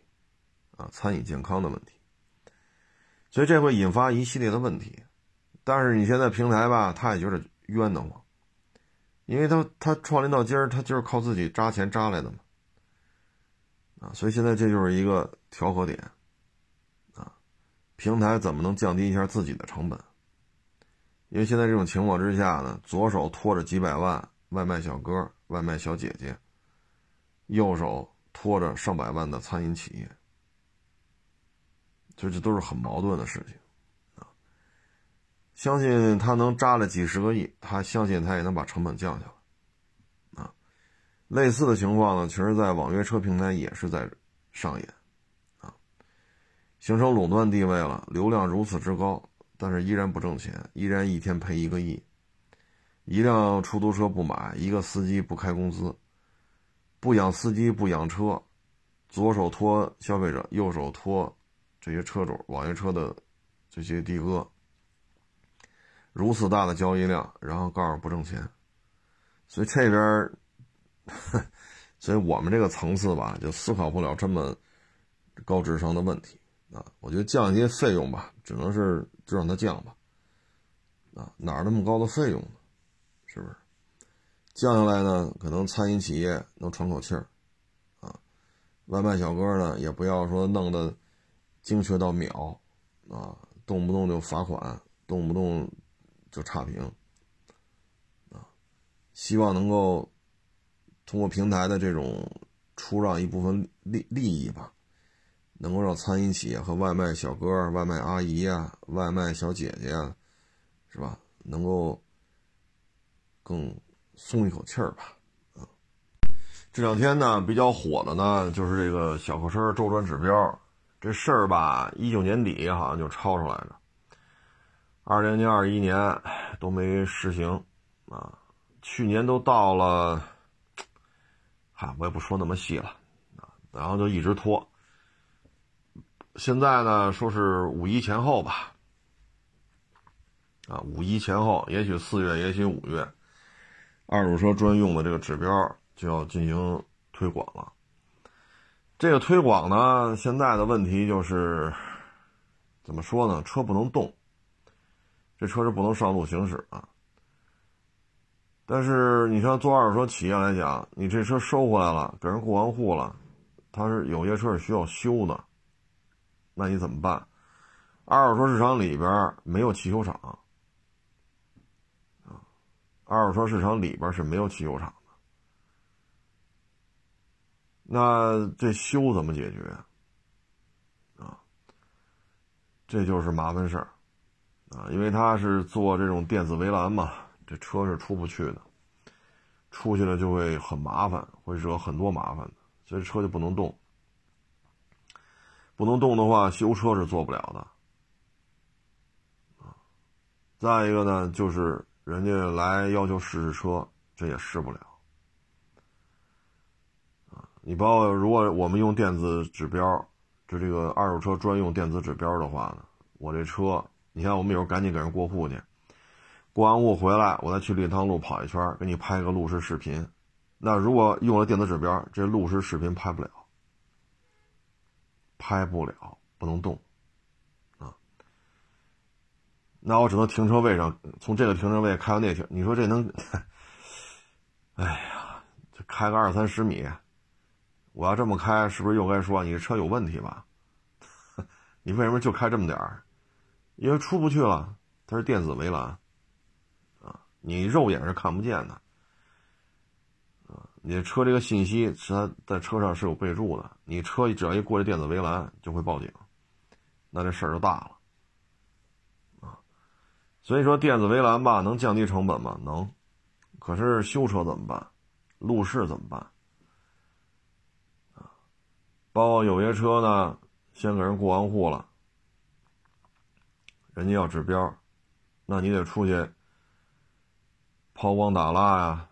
A: 啊，餐饮健康的问题。所以这会引发一系列的问题。但是你现在平台吧，他也觉得冤得慌，因为他他创立到今儿，他就是靠自己扎钱扎来的嘛。啊，所以现在这就是一个调和点，啊，平台怎么能降低一下自己的成本？因为现在这种情况之下呢，左手拖着几百万外卖小哥、外卖小姐姐，右手拖着上百万的餐饮企业，所以这都是很矛盾的事情，啊，相信他能扎了几十个亿，他相信他也能把成本降下来。类似的情况呢，其实，在网约车平台也是在上演，啊，形成垄断地位了。流量如此之高，但是依然不挣钱，依然一天赔一个亿。一辆出租车不买，一个司机不开工资，不养司机不养车，左手托消费者，右手托这些车主，网约车的这些的哥。如此大的交易量，然后告诉不挣钱，所以这边。所以我们这个层次吧，就思考不了这么高智商的问题啊！我觉得降一些费用吧，只能是就让它降吧。啊，哪那么高的费用呢？是不是？降下来呢，可能餐饮企业能喘口气儿啊。外卖小哥呢，也不要说弄得精确到秒啊，动不动就罚款，动不动就差评啊。希望能够。通过平台的这种出让一部分利利益吧，能够让餐饮企业和外卖小哥、外卖阿姨呀、外卖小姐姐呀，是吧？能够更松一口气儿吧。啊，这两天呢比较火的呢就是这个小客车周转指标这事儿吧，一九年底好像就抄出来的，二零年、二一年都没实行啊，去年都到了，啊，我也不说那么细了啊，然后就一直拖。现在呢，说是五一前后吧，啊，五一前后，也许四月，也许五月，二手车专用的这个指标就要进行推广了。这个推广呢，现在的问题就是，怎么说呢？车不能动，这车是不能上路行驶啊。但是你像做二手车企业来讲，你这车收回来了，给人过完户了，它是有些车是需要修的。那你怎么办？二手车市场里边没有汽修厂啊，二手车市场里边是没有汽修厂的。那这修怎么解决啊？这就是麻烦事儿啊，因为他是做这种电子围栏嘛，这车是出不去的，出去了就会很麻烦，会惹很多麻烦的，所以车就不能动。不能动的话，修车是做不了的，再一个呢，就是人家来要求试试车，这也试不了，啊，你包括如果我们用电子指标，就这个二手车专用电子指标的话呢，我这车，你看我们有时候赶紧给人过户去，过完户回来，我再去立汤路跑一圈，给你拍个路试视频，那如果用了电子指标，这路试视频拍不了。拍不了，不能动，啊，那我只能停车位上，从这个停车位开到那停。你说这能？哎呀，这开个二三十米，我要这么开，是不是又该说你这车有问题吧？你为什么就开这么点儿？因为出不去了，它是电子围栏，你肉眼是看不见的。你车这个信息是它在车上是有备注的，你车只要一过这电子围栏就会报警，那这事儿就大了，啊，所以说电子围栏吧能降低成本吗？能，可是修车怎么办？路试怎么办？啊，包括有些车呢，先给人过完户了，人家要指标，那你得出去抛光打蜡呀，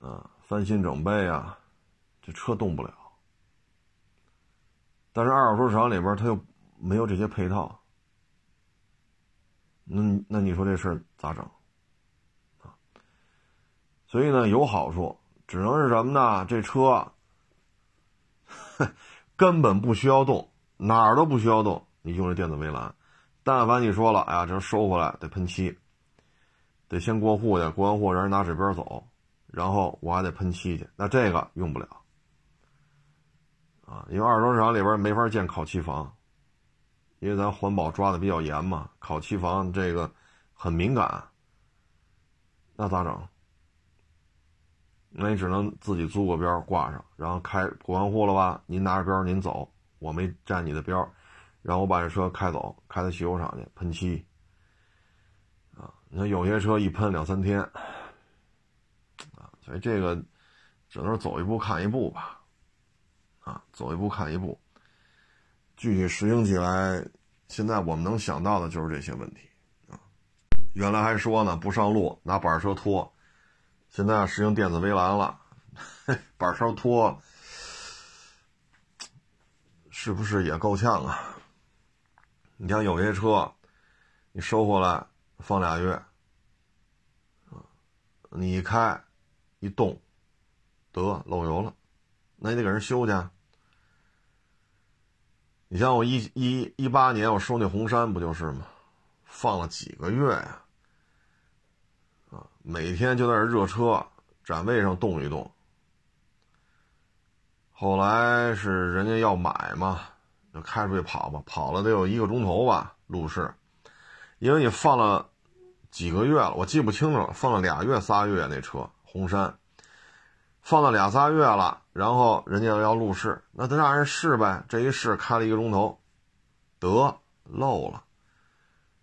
A: 啊。翻新整备啊，这车动不了。但是二手车市场里边，它又没有这些配套，那那你说这事儿咋整啊？所以呢，有好处，只能是什么呢？这车 根本不需要动，哪儿都不需要动，你用这电子围栏。但凡你说了，哎呀，这收回来得喷漆，得先过户去，过完户让人拿指标走。然后我还得喷漆去，那这个用不了啊，因为二手市场里边没法建烤漆房，因为咱环保抓的比较严嘛，烤漆房这个很敏感，那咋整？那你只能自己租个标挂上，然后开过完户了吧？您拿着标您走，我没占你的标，然后我把这车开走，开到汽修厂去喷漆。你看有些车一喷两三天。啊所以这个只能是走一步看一步吧，啊，走一步看一步。具体实行起来，现在我们能想到的就是这些问题啊。原来还说呢，不上路拿板车拖，现在实行电子围栏了，板车拖是不是也够呛啊？你像有些车，你收回来放俩月，你一开。一动，得漏油了，那你得给人修去。你像我一一一八年我收那红山不就是吗？放了几个月呀，啊，每天就在这热车，展位上动一动。后来是人家要买嘛，就开出去跑吧，跑了得有一个钟头吧，路试，因为你放了几个月了，我记不清楚了，放了俩月仨月那车。红山放了俩仨月了，然后人家要要路试，那他让人试呗。这一试开了一个钟头，得漏了。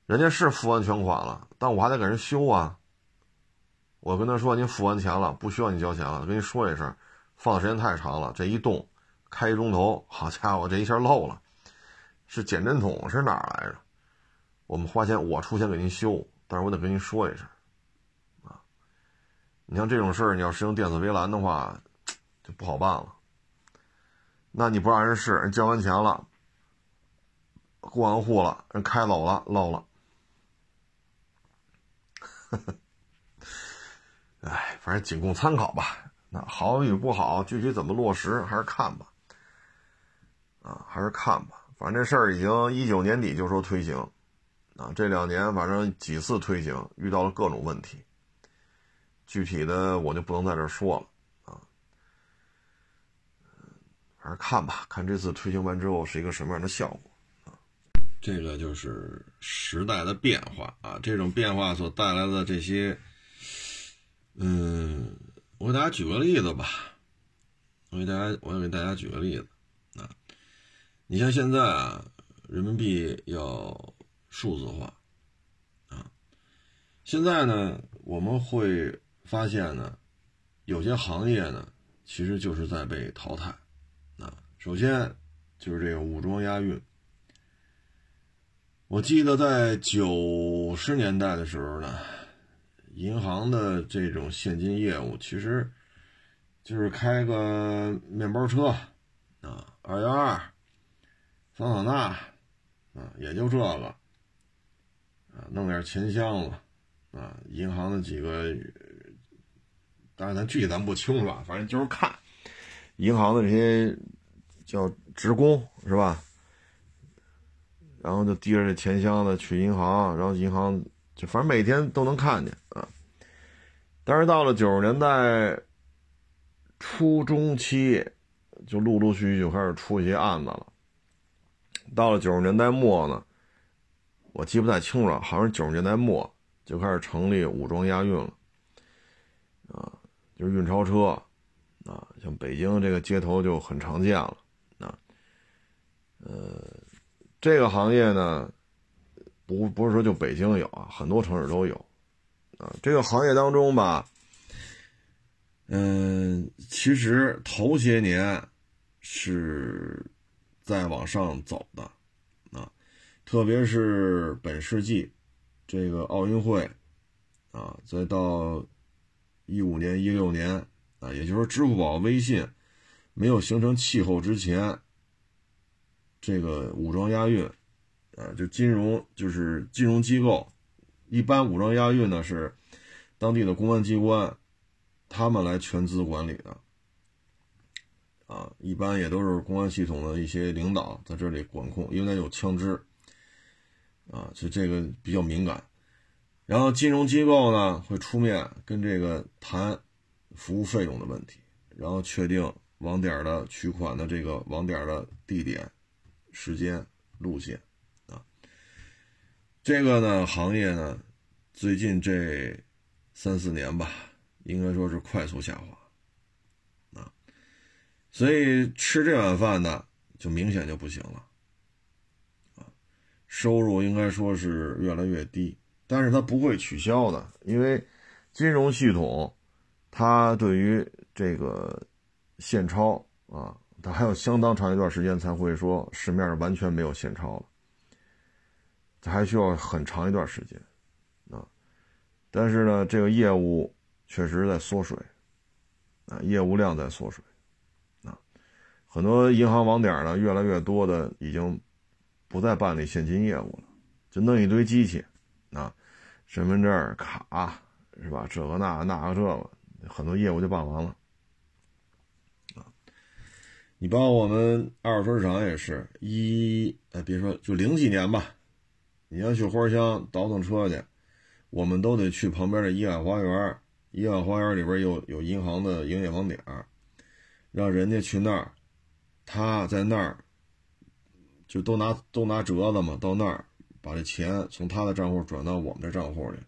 A: 人家是付完全款了，但我还得给人修啊。我跟他说您付完钱了，不需要你交钱了，跟你说一声，放的时间太长了，这一动开一钟头，好家伙，这一下漏了，是减震筒是哪儿来着？我们花钱，我出钱给您修，但是我得跟您说一声，啊，你像这种事儿，你要使用电子围栏的话，就不好办了。那你不让人试，人交完钱了，过完户了，人开走了，漏了。哎，反正仅供参考吧。那好与不好，具体怎么落实还是看吧。啊，还是看吧。反正这事儿已经一九年底就说推行，啊，这两年反正几次推行，遇到了各种问题。具体的我就不能在这说了啊。还是看吧，看这次推行完之后是一个什么样的效果啊？这个就是时代的变化啊，这种变化所带来的这些，嗯，我给大家举个例子吧，我给大家，我要给大家举个例子啊，你像现在啊，人民币要数字化啊，现在呢，我们会发现呢，有些行业呢，其实就是在被淘汰。啊首先就是这个武装押运。我记得在九十年代的时候呢，银行的这种现金业务其实就是开个面包车啊，二幺二、桑塔纳啊，也就这个啊，弄点钱箱子啊，银行的几个，当然咱具体咱不清楚啊，反正就是看银行的这些。叫职工是吧？然后就提着这钱箱子去银行，然后银行就反正每天都能看见啊。但是到了九十年代初中期，就陆陆续续就开始出一些案子了。到了九十年代末呢，我记不太清楚了，好像九十年代末就开始成立武装押运了，啊，就是运钞车，啊，像北京这个街头就很常见了。呃，这个行业呢，不不是说就北京有啊，很多城市都有，啊，这个行业当中吧，嗯，其实头些年是在往上走的，特别是本世纪这个奥运会，啊，再到一五年、一六年，啊，也就是说支付宝、微信没有形成气候之前。这个武装押运，啊，就金融就是金融机构，一般武装押运呢是当地的公安机关，他们来全资管理的，啊，一般也都是公安系统的一些领导在这里管控，因为有枪支，啊，就这个比较敏感。然后金融机构呢会出面跟这个谈服务费用的问题，然后确定网点的取款的这个网点的地点。时间、路线，啊，这个呢行业呢，最近这三四年吧，应该说是快速下滑，啊，所以吃这碗饭的就明显就不行了，收入应该说是越来越低，但是它不会取消的，因为金融系统它对于这个现钞啊。它还有相当长一段时间才会说市面上完全没有现钞了，它还需要很长一段时间，啊，但是呢，这个业务确实在缩水，啊，业务量在缩水，啊，很多银行网点呢，越来越多的已经不再办理现金业务了，就弄一堆机器，啊，身份证卡是吧？这个那那个这个，很多业务就办完了。你包括我们二手车市场也是一，哎，别说就零几年吧，你要去花乡倒腾车去，我们都得去旁边的怡海花园，怡海花园里边有有银行的营业网点，让人家去那儿，他在那儿就都拿都拿折子嘛，到那儿把这钱从他的账户转到我们的账户里，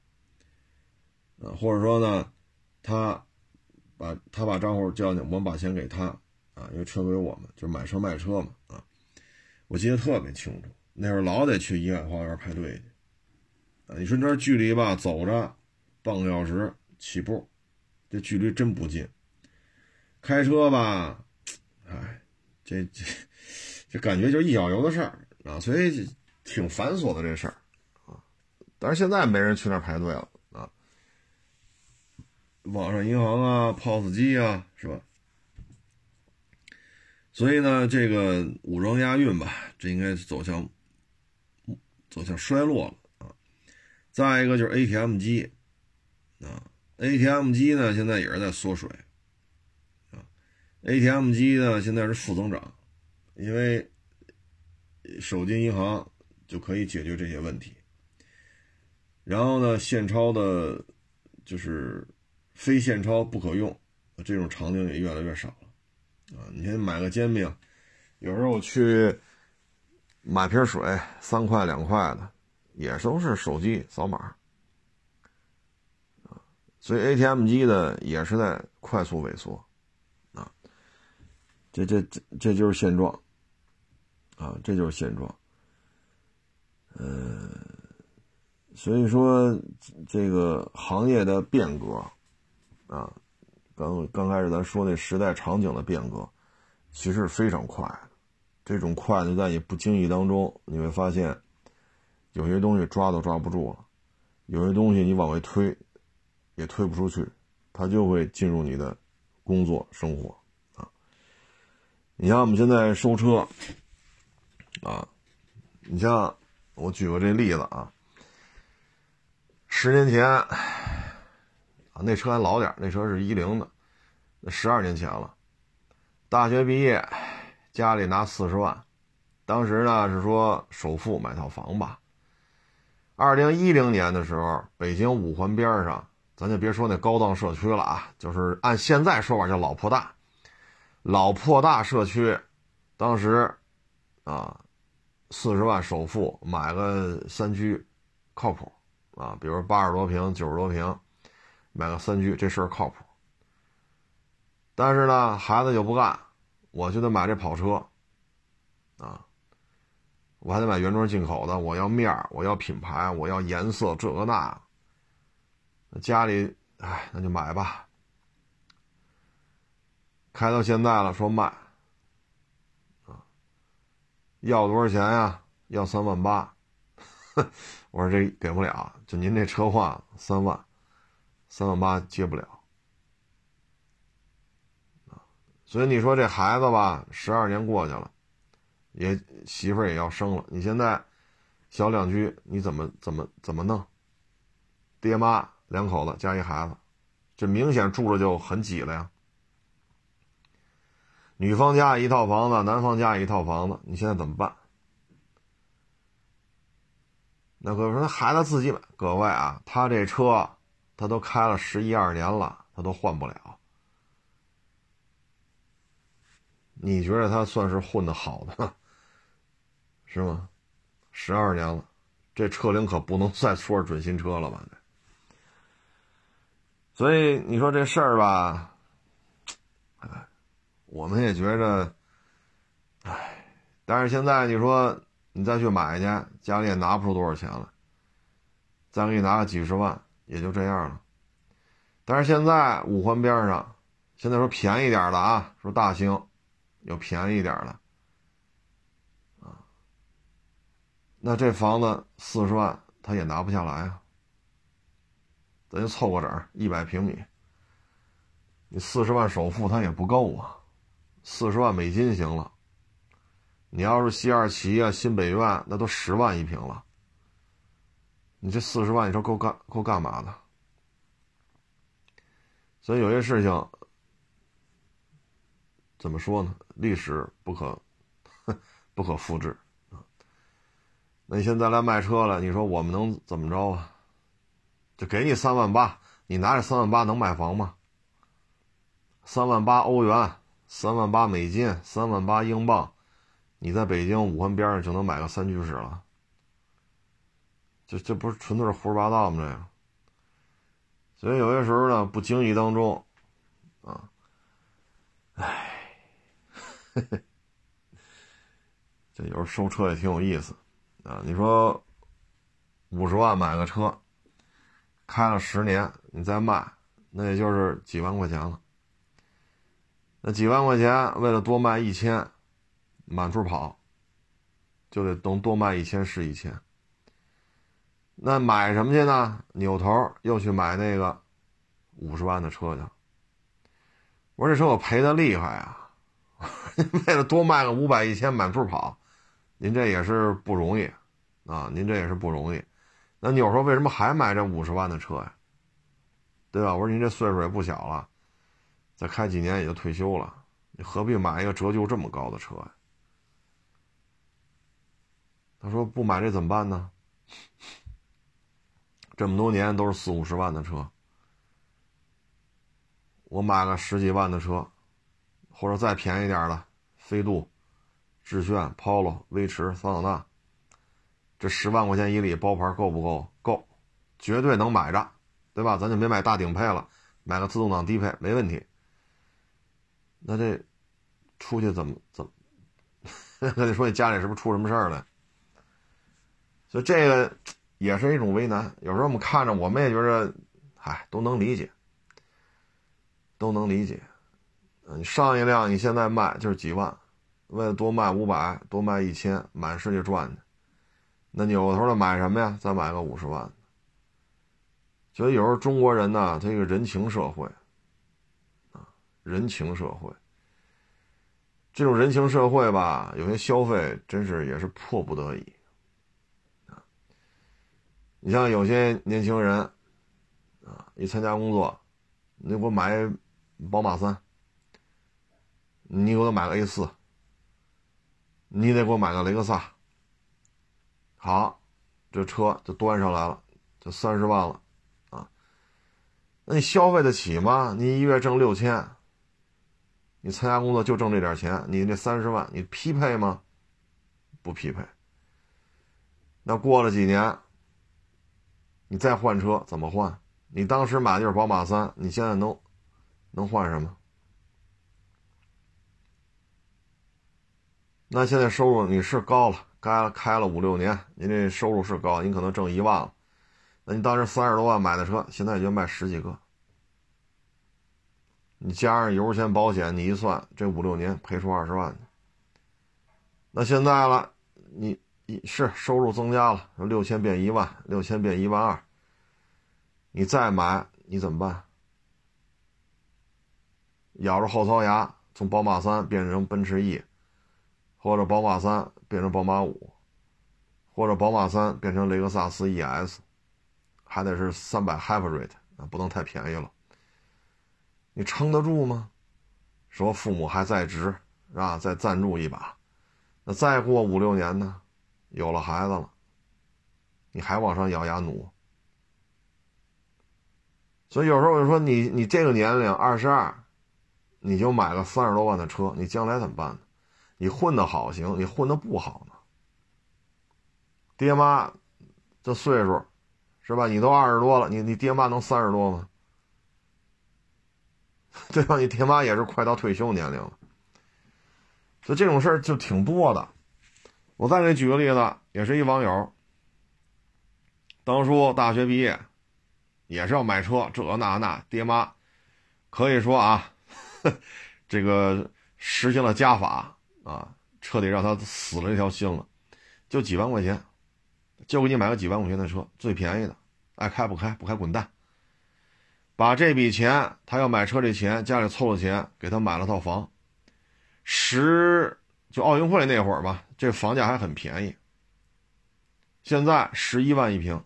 A: 呃，或者说呢，他把他把账户交进，我们把钱给他。啊，因为车归我们，就是买车卖车嘛。啊，我记得特别清楚，那会儿老得去怡海花园排队去。啊，你说这距离吧，走着半个小时，起步，这距离真不近。开车吧，哎，这这这感觉就一脚油的事儿啊，所以挺繁琐的这事儿啊。但是现在没人去那儿排队了啊，网上银行啊、POS 机啊，是吧？所以呢，这个武装押运吧，这应该是走向走向衰落了啊。再一个就是 ATM 机啊，ATM 机呢现在也是在缩水啊，ATM 机呢现在是负增长，因为手机银行就可以解决这些问题。然后呢，现钞的，就是非现钞不可用，这种场景也越来越少了。啊，你先买个煎饼，有时候我去买瓶水，三块两块的，也都是手机扫码。所以 ATM 机呢也是在快速萎缩，啊，这这这这就是现状，啊，这就是现状。嗯，所以说这个行业的变革，啊。刚刚开始咱说那时代场景的变革，其实非常快。这种快就在你不经意当中，你会发现有些东西抓都抓不住了，有些东西你往回推也推不出去，它就会进入你的工作生活啊。你像我们现在收车啊，你像我举个这例子啊，十年前。啊，那车还老点那车是一零的，那十二年前了。大学毕业，家里拿四十万，当时呢是说首付买套房吧。二零一零年的时候，北京五环边上，咱就别说那高档社区了啊，就是按现在说法叫老破大，老破大社区，当时啊，四十万首付买个三居，靠谱啊，比如八十多平、九十多平。买个三居这事儿靠谱，但是呢，孩子就不干，我就得买这跑车，啊，我还得买原装进口的，我要面儿，我要品牌，我要颜色，这个那，家里，哎，那就买吧。开到现在了，说卖，要多少钱呀？要三万八，我说这给不了，就您这车况三万。三万八接不了，所以你说这孩子吧，十二年过去了，也媳妇儿也要生了，你现在小两居你怎么怎么怎么弄？爹妈两口子加一孩子，这明显住着就很挤了呀。女方家一套房子，男方家一套房子，你现在怎么办？那各位说，那孩子自己买，各位啊，他这车。他都开了十一二年了，他都换不了。你觉得他算是混的好的，是吗？十二年了，这车龄可不能再说是准新车了吧？所以你说这事儿吧，我们也觉着，哎，但是现在你说你再去买去，家里也拿不出多少钱来，再给你拿个几十万。也就这样了，但是现在五环边上，现在说便宜点的啊，说大兴有便宜点的，啊，那这房子四十万他也拿不下来啊，咱就凑个整一百平米，你四十万首付他也不够啊，四十万美金行了，你要是西二旗啊、新北苑，那都十万一平了。你这四十万，你说够干够干嘛的？所以有些事情怎么说呢？历史不可 不可复制！那你现在来卖车了，你说我们能怎么着啊？就给你三万八，你拿着三万八能买房吗？三万八欧元，三万八美金，三万八英镑，你在北京五环边上就能买个三居室了。这这不是纯粹是胡说八道吗？这个，所以有些时候呢，不经意当中，啊，唉，这有时候收车也挺有意思，啊，你说五十万买个车，开了十年，你再卖，那也就是几万块钱了。那几万块钱为了多卖一千，满处跑，就得等多卖一千是一千。那买什么去呢？扭头又去买那个五十万的车去。我说这车我赔的厉害啊！为了多卖个五百一千满处跑，您这也是不容易啊！您这也是不容易。那你说为什么还买这五十万的车呀？对吧？我说您这岁数也不小了，再开几年也就退休了，你何必买一个折旧这么高的车呀？他说不买这怎么办呢？这么多年都是四五十万的车，我买个十几万的车，或者再便宜点的飞度、致炫、Polo、威驰、桑塔纳，这十万块钱以里包牌够不够？够，绝对能买着，对吧？咱就别买大顶配了，买个自动挡低配没问题。那这出去怎么怎么？那你说你家里是不是出什么事儿了？所以这个。也是一种为难，有时候我们看着，我们也觉着，嗨，都能理解，都能理解。你上一辆，你现在卖就是几万，为了多卖五百，多卖一千，满世界转去。那扭头的买什么呀？再买个五十万。所以有时候中国人呢，他一个人情社会，人情社会。这种人情社会吧，有些消费真是也是迫不得已。你像有些年轻人，啊，一参加工作，你给我买宝马三，你给我买个 A 四，你得给我买个雷克萨。好，这车就端上来了，就三十万了，啊，那你消费得起吗？你一月挣六千，你参加工作就挣这点钱，你这三十万，你匹配吗？不匹配。那过了几年。你再换车怎么换？你当时买的就是宝马三，你现在能能换什么？那现在收入你是高了，该开了五六年，您这收入是高，你可能挣一万了。那你当时三十多万买的车，现在也就卖十几个。你加上油钱、保险，你一算，这五六年赔出二十万。那现在了，你。一是收入增加了，六千变一万，六千变一万二。你再买，你怎么办？咬着后槽牙，从宝马三变成奔驰 E，或者宝马三变成宝马五，或者宝马三变成雷克萨斯 ES，还得是三百 Hybrid 啊，不能太便宜了。你撑得住吗？说父母还在职，是吧？再赞助一把，那再过五六年呢？有了孩子了，你还往上咬牙努，所以有时候我就说你，你这个年龄二十二，你就买个三十多万的车，你将来怎么办呢？你混的好行，你混的不好呢？爹妈这岁数，是吧？你都二十多了，你你爹妈能三十多吗？对吧？你爹妈也是快到退休年龄了，所以这种事儿就挺多的。我再给你举个例子，也是一网友。当初大学毕业，也是要买车，这那那，爹妈可以说啊，这个实行了家法啊，彻底让他死了这条心了。就几万块钱，就给你买个几万块钱的车，最便宜的，爱开不开，不开滚蛋。把这笔钱，他要买车这钱，家里凑了钱，给他买了套房，十。就奥运会那会儿吧，这房价还很便宜。现在十一万一平，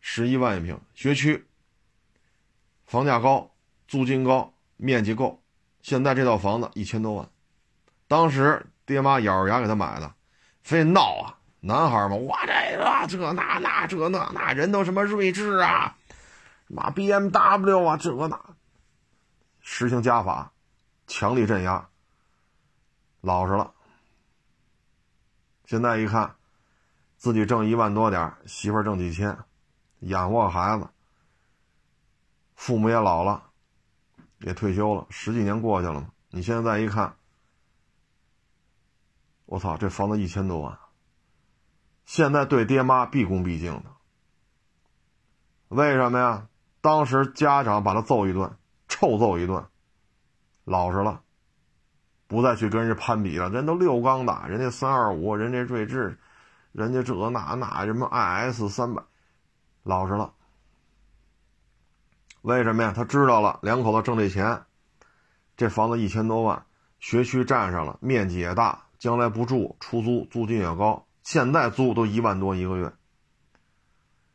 A: 十一万一平，学区，房价高，租金高，面积够。现在这套房子一千多万，当时爹妈咬着牙给他买的，非闹啊，男孩嘛，我这个这那那这那那人都什么睿智啊，妈 B M W 啊这那，实行家法，强力镇压。老实了，现在一看，自己挣一万多点媳妇挣几千，养活孩子，父母也老了，也退休了，十几年过去了嘛。你现在一看，我操，这房子一千多万，现在对爹妈毕恭毕敬的，为什么呀？当时家长把他揍一顿，臭揍一顿，老实了，不再去跟人家攀比了。人都六缸的，人家三二五，人家锐志，人家这那那什么 IS 三百，老实了。为什么呀？他知道了，两口子挣这钱，这房子一千多万，学区占上了，面积也大，将来不住出租，租金也高。现在租都一万多一个月。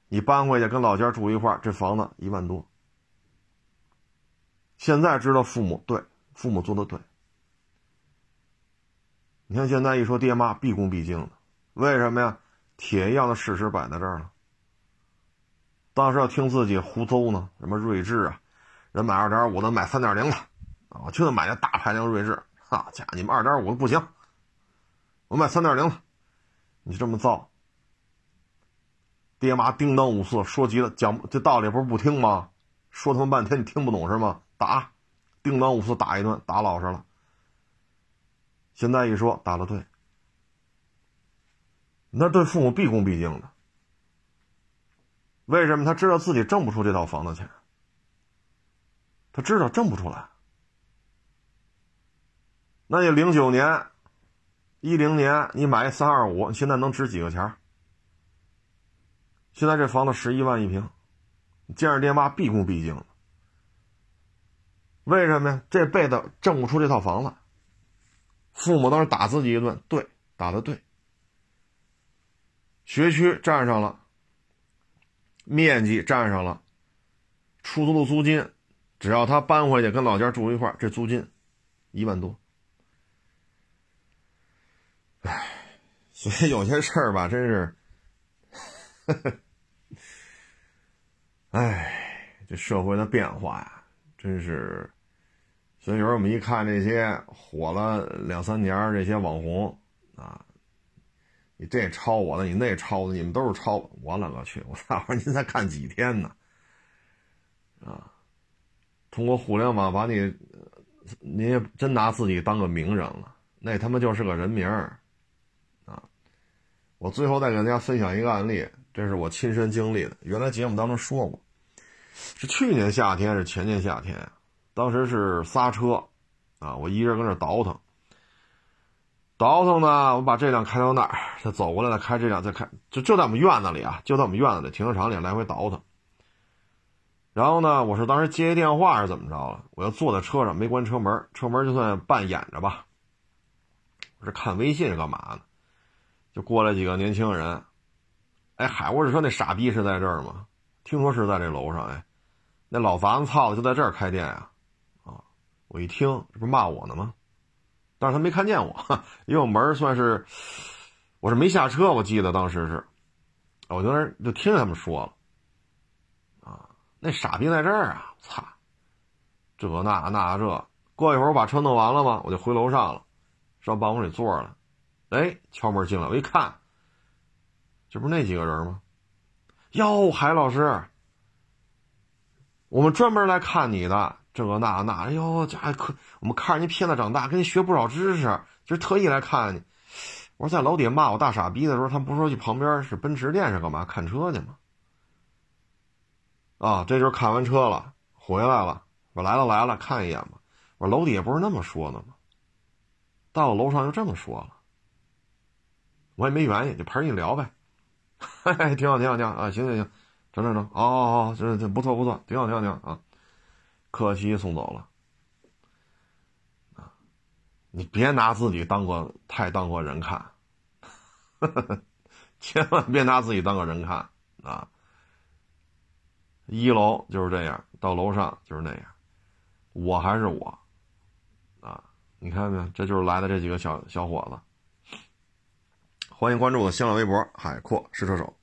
A: 你搬回去跟老家住一块，这房子一万多。现在知道父母对父母做的对。你看现在一说爹妈毕恭毕敬的，为什么呀？铁一样的事实摆在这儿了。当时要听自己胡诌呢，什么睿智啊，人买二点五的买三点零的，啊，我就买那大排量睿智，哈家你们二点五的不行，我买三点零的，你这么造，爹妈叮当五四说急了，讲这道理不是不听吗？说他妈半天你听不懂是吗？打，叮当五四打一顿，打老实了。现在一说打的对，那对父母毕恭毕敬的。为什么他知道自己挣不出这套房子钱？他知道挣不出来。那你零九年、一零年你买一三二五，现在能值几个钱？现在这房子十一万一平，见着爹妈毕恭毕敬为什么呀？这辈子挣不出这套房子，父母当时打自己一顿，对，打的对。学区占上了。面积占上了，出租的租金，只要他搬回去跟老家住一块这租金一万多。唉，所以有些事儿吧，真是，唉，这社会的变化呀，真是。所以有时候我们一看这些火了两三年这些网红啊。你这抄我的，你那抄的，你们都是抄我勒个去！我操！您才看几天呢？啊！通过互联网把你，你也真拿自己当个名人了？那他妈就是个人名儿！我最后再给大家分享一个案例，这是我亲身经历的。原来节目当中说过，是去年夏天，是前年夏天，当时是刹车啊，我一人搁那倒腾。倒腾呢，我把这辆开到那儿，他走过来再开这辆，再开，就就在我们院子里啊，就在我们院子里停车场里来回倒腾。然后呢，我是当时接一电话是怎么着了？我要坐在车上没关车门，车门就算半掩着吧。我是看微信是干嘛呢？就过来几个年轻人，哎海沃是说那傻逼是在这儿吗？听说是在这楼上，哎，那老杂子操的就在这儿开店呀？啊，我一听，这不是骂我呢吗？但是他没看见我，因为我门算是，我是没下车，我记得当时是，我就那就听他们说了，啊，那傻逼在这儿啊，操，这那那这，过一会儿我把车弄完了吧，我就回楼上了，上办公室坐了，哎，敲门进来，我一看，这不是那几个人吗？哟，海老师，我们专门来看你的。这个那那，哎呦，家可我们看着您片子长大，跟您学不少知识，就是特意来看你。我说在楼底下骂我大傻逼的时候，他们不说去旁边是奔驰店是干嘛看车去吗？啊，这就是看完车了，回来了，我来了来了，看一眼吧。我说楼底下不是那么说的吗？到了楼上就这么说了，我也没原因，就陪人聊呗。嘿 嘿，挺好挺好挺好啊，行行行，整整整，哦哦，这这不错不错，挺好挺好挺好啊。可惜送走了，啊！你别拿自己当个太当个人看，千万别拿自己当个人看啊！一楼就是这样，到楼上就是那样，我还是我，啊！你看没有？这就是来的这几个小小伙子。欢迎关注我的新浪微博“海阔试车手”。